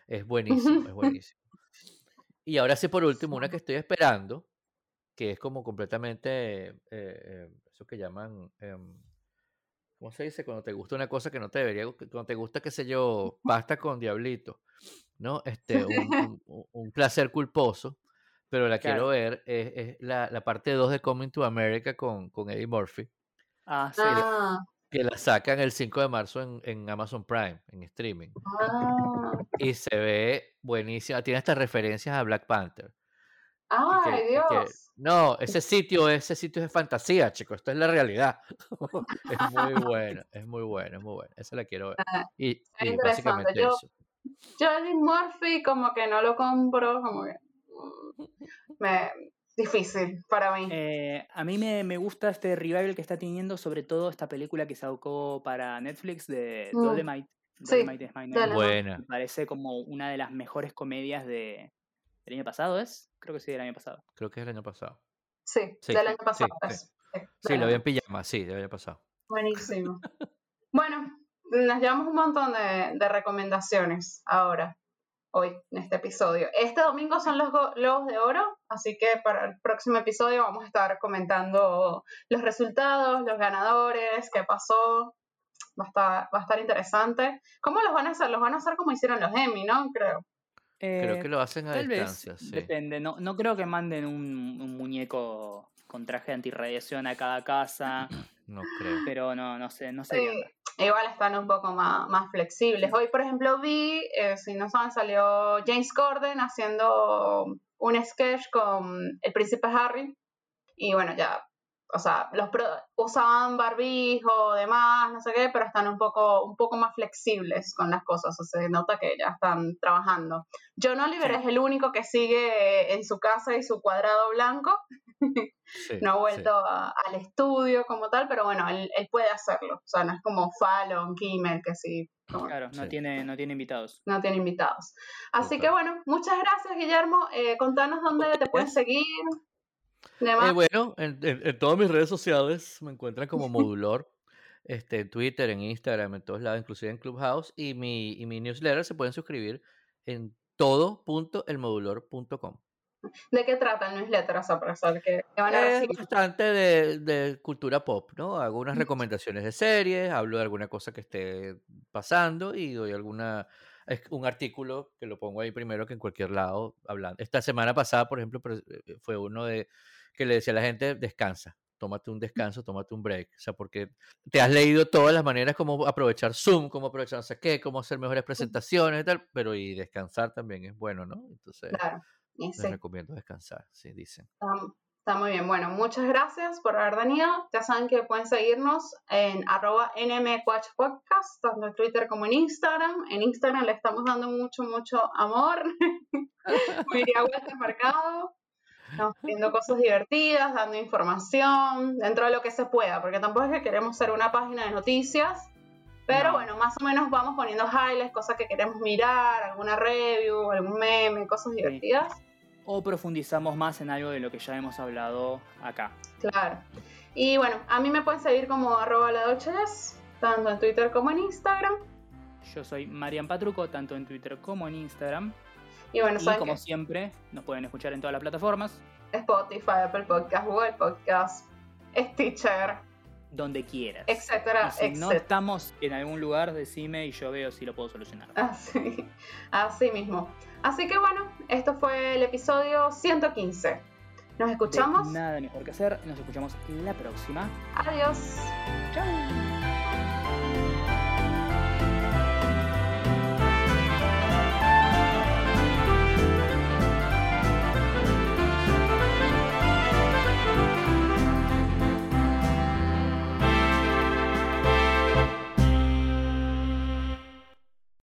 Es buenísimo, es buenísimo. Y ahora sí, por último, una que estoy esperando, que es como completamente, eh, eh, eso que llaman, em, ¿cómo se dice? Cuando te gusta una cosa que no te debería, cuando te gusta, qué sé yo, pasta con diablito, ¿no? Este, un, un- un- un placer culposo, pero la quiero ver, es, es la, la parte 2 de Coming to America con, con Eddie Murphy Ah, sí. Ah, que la sacan el 5 de marzo en, en Amazon Prime, en streaming. ah. Y se ve buenísima. Tiene estas referencias a Black Panther. que- Ay, que- Dios. no, ese sitio, ese sitio es de fantasía, chicos. Esto es la realidad. es muy bueno, es muy bueno, es muy bueno. Esa la quiero ver. Ah, Y, y básicamente Yo- eso. Yo Eddie Murphy como que no lo compro, como que me difícil para mí. Eh, a mí me, me gusta este revival que está teniendo, sobre todo esta película que sacó para Netflix de Mm. Dolemite. Sí, Dolemite. Buena. Me parece como una de las mejores comedias de, del año pasado, ¿es? Creo que sí, del año pasado. Creo que es el año pasado. Sí, sí, del año sí, pasado. sí. sí, Sí, del lo vi año. en pijama, sí, del año pasado. Buenísimo. Bueno, nos llevamos un montón de, de recomendaciones ahora, hoy, en este episodio. Este domingo son los Globos de Oro, así que para el próximo episodio vamos a estar comentando los resultados, los ganadores, qué pasó. Va a estar, va a estar interesante. ¿Cómo los van a hacer? Los van a hacer como hicieron los Emmy, ¿no? Creo. Creo Eh, que lo hacen a Tal vez, distancia, sí. depende. No, no creo que manden un, un muñeco con traje antirradiación a cada casa, No creo. pero no, no sé, no sé Sí, igual están un poco más, más flexibles. Hoy, por ejemplo, vi, eh, si no saben, salió James Corden haciendo un sketch con el príncipe Harry. Y bueno, ya, o sea, los pro- usaban barbijo, demás, no sé qué, pero están un poco, un poco más flexibles con las cosas. O sea, se nota que ya están trabajando. John Oliver Sí. es el único que sigue en su casa y su cuadrado blanco Sí, no ha sí. vuelto a- al estudio como tal, pero bueno, él, él puede hacerlo. O sea, no es como Fallon, Kimmel, que sí, como Claro, no, Sí. tiene, no tiene invitados. no tiene invitados. Así que Total. bueno, muchas gracias, Guillermo. Eh, contanos dónde te pueden seguir. Eh, bueno, en, en- en todas mis redes sociales me encuentran como Modulor. Este, en Twitter, en Instagram, en todos lados, inclusive en Clubhouse. Y mi, y mi newsletter se pueden suscribir en todo.elmodulor.com. ¿De qué trata el newsletter? O sea, saber que, van a Es recibir. bastante de, de cultura pop, ¿no? Hago unas recomendaciones de series, hablo de alguna cosa que esté pasando y doy alguna es un artículo que lo pongo ahí primero que en cualquier lado hablando. Esta semana pasada, por ejemplo, pre- eh, fue uno de que le decía a la gente descansa, tómate un descanso, tómate un break, o sea, porque te has leído todas las maneras como aprovechar Zoom, cómo aprovechar no sé qué, cómo hacer mejores presentaciones y tal, pero y descansar también es bueno, ¿no? Entonces, Claro. Les recomiendo descansar, sí, dicen. Está muy bien. Bueno, muchas gracias por haber venido. Ya saben que pueden seguirnos en arroba nmquatchpodcast, tanto en Twitter como en Instagram. En Instagram le estamos dando mucho, mucho amor. Diría Walter Mercado. Estamos viendo cosas divertidas, dando información, dentro de lo que se pueda, porque tampoco es que queremos ser una página de noticias, pero No. bueno, más o menos vamos poniendo highlights, cosas que queremos mirar, alguna review, algún meme, cosas divertidas. O profundizamos más en algo de lo que ya hemos hablado acá. Claro. Y bueno, a mí me pueden seguir como arroba la tanto en Twitter como en Instagram. Yo soy Marian Patruco, tanto en Twitter como en Instagram. Y bueno, Y como que siempre, nos pueden escuchar en todas las plataformas, Spotify, Apple Podcast, Google Podcast, Stitcher, donde quieras. etcétera, Y si no estamos en algún lugar, decime y yo veo si lo puedo solucionar. Así, así mismo. Así que bueno, esto fue el episodio 115. Nos De escuchamos. nada mejor que hacer. Nos escuchamos la próxima. Adiós. Chao.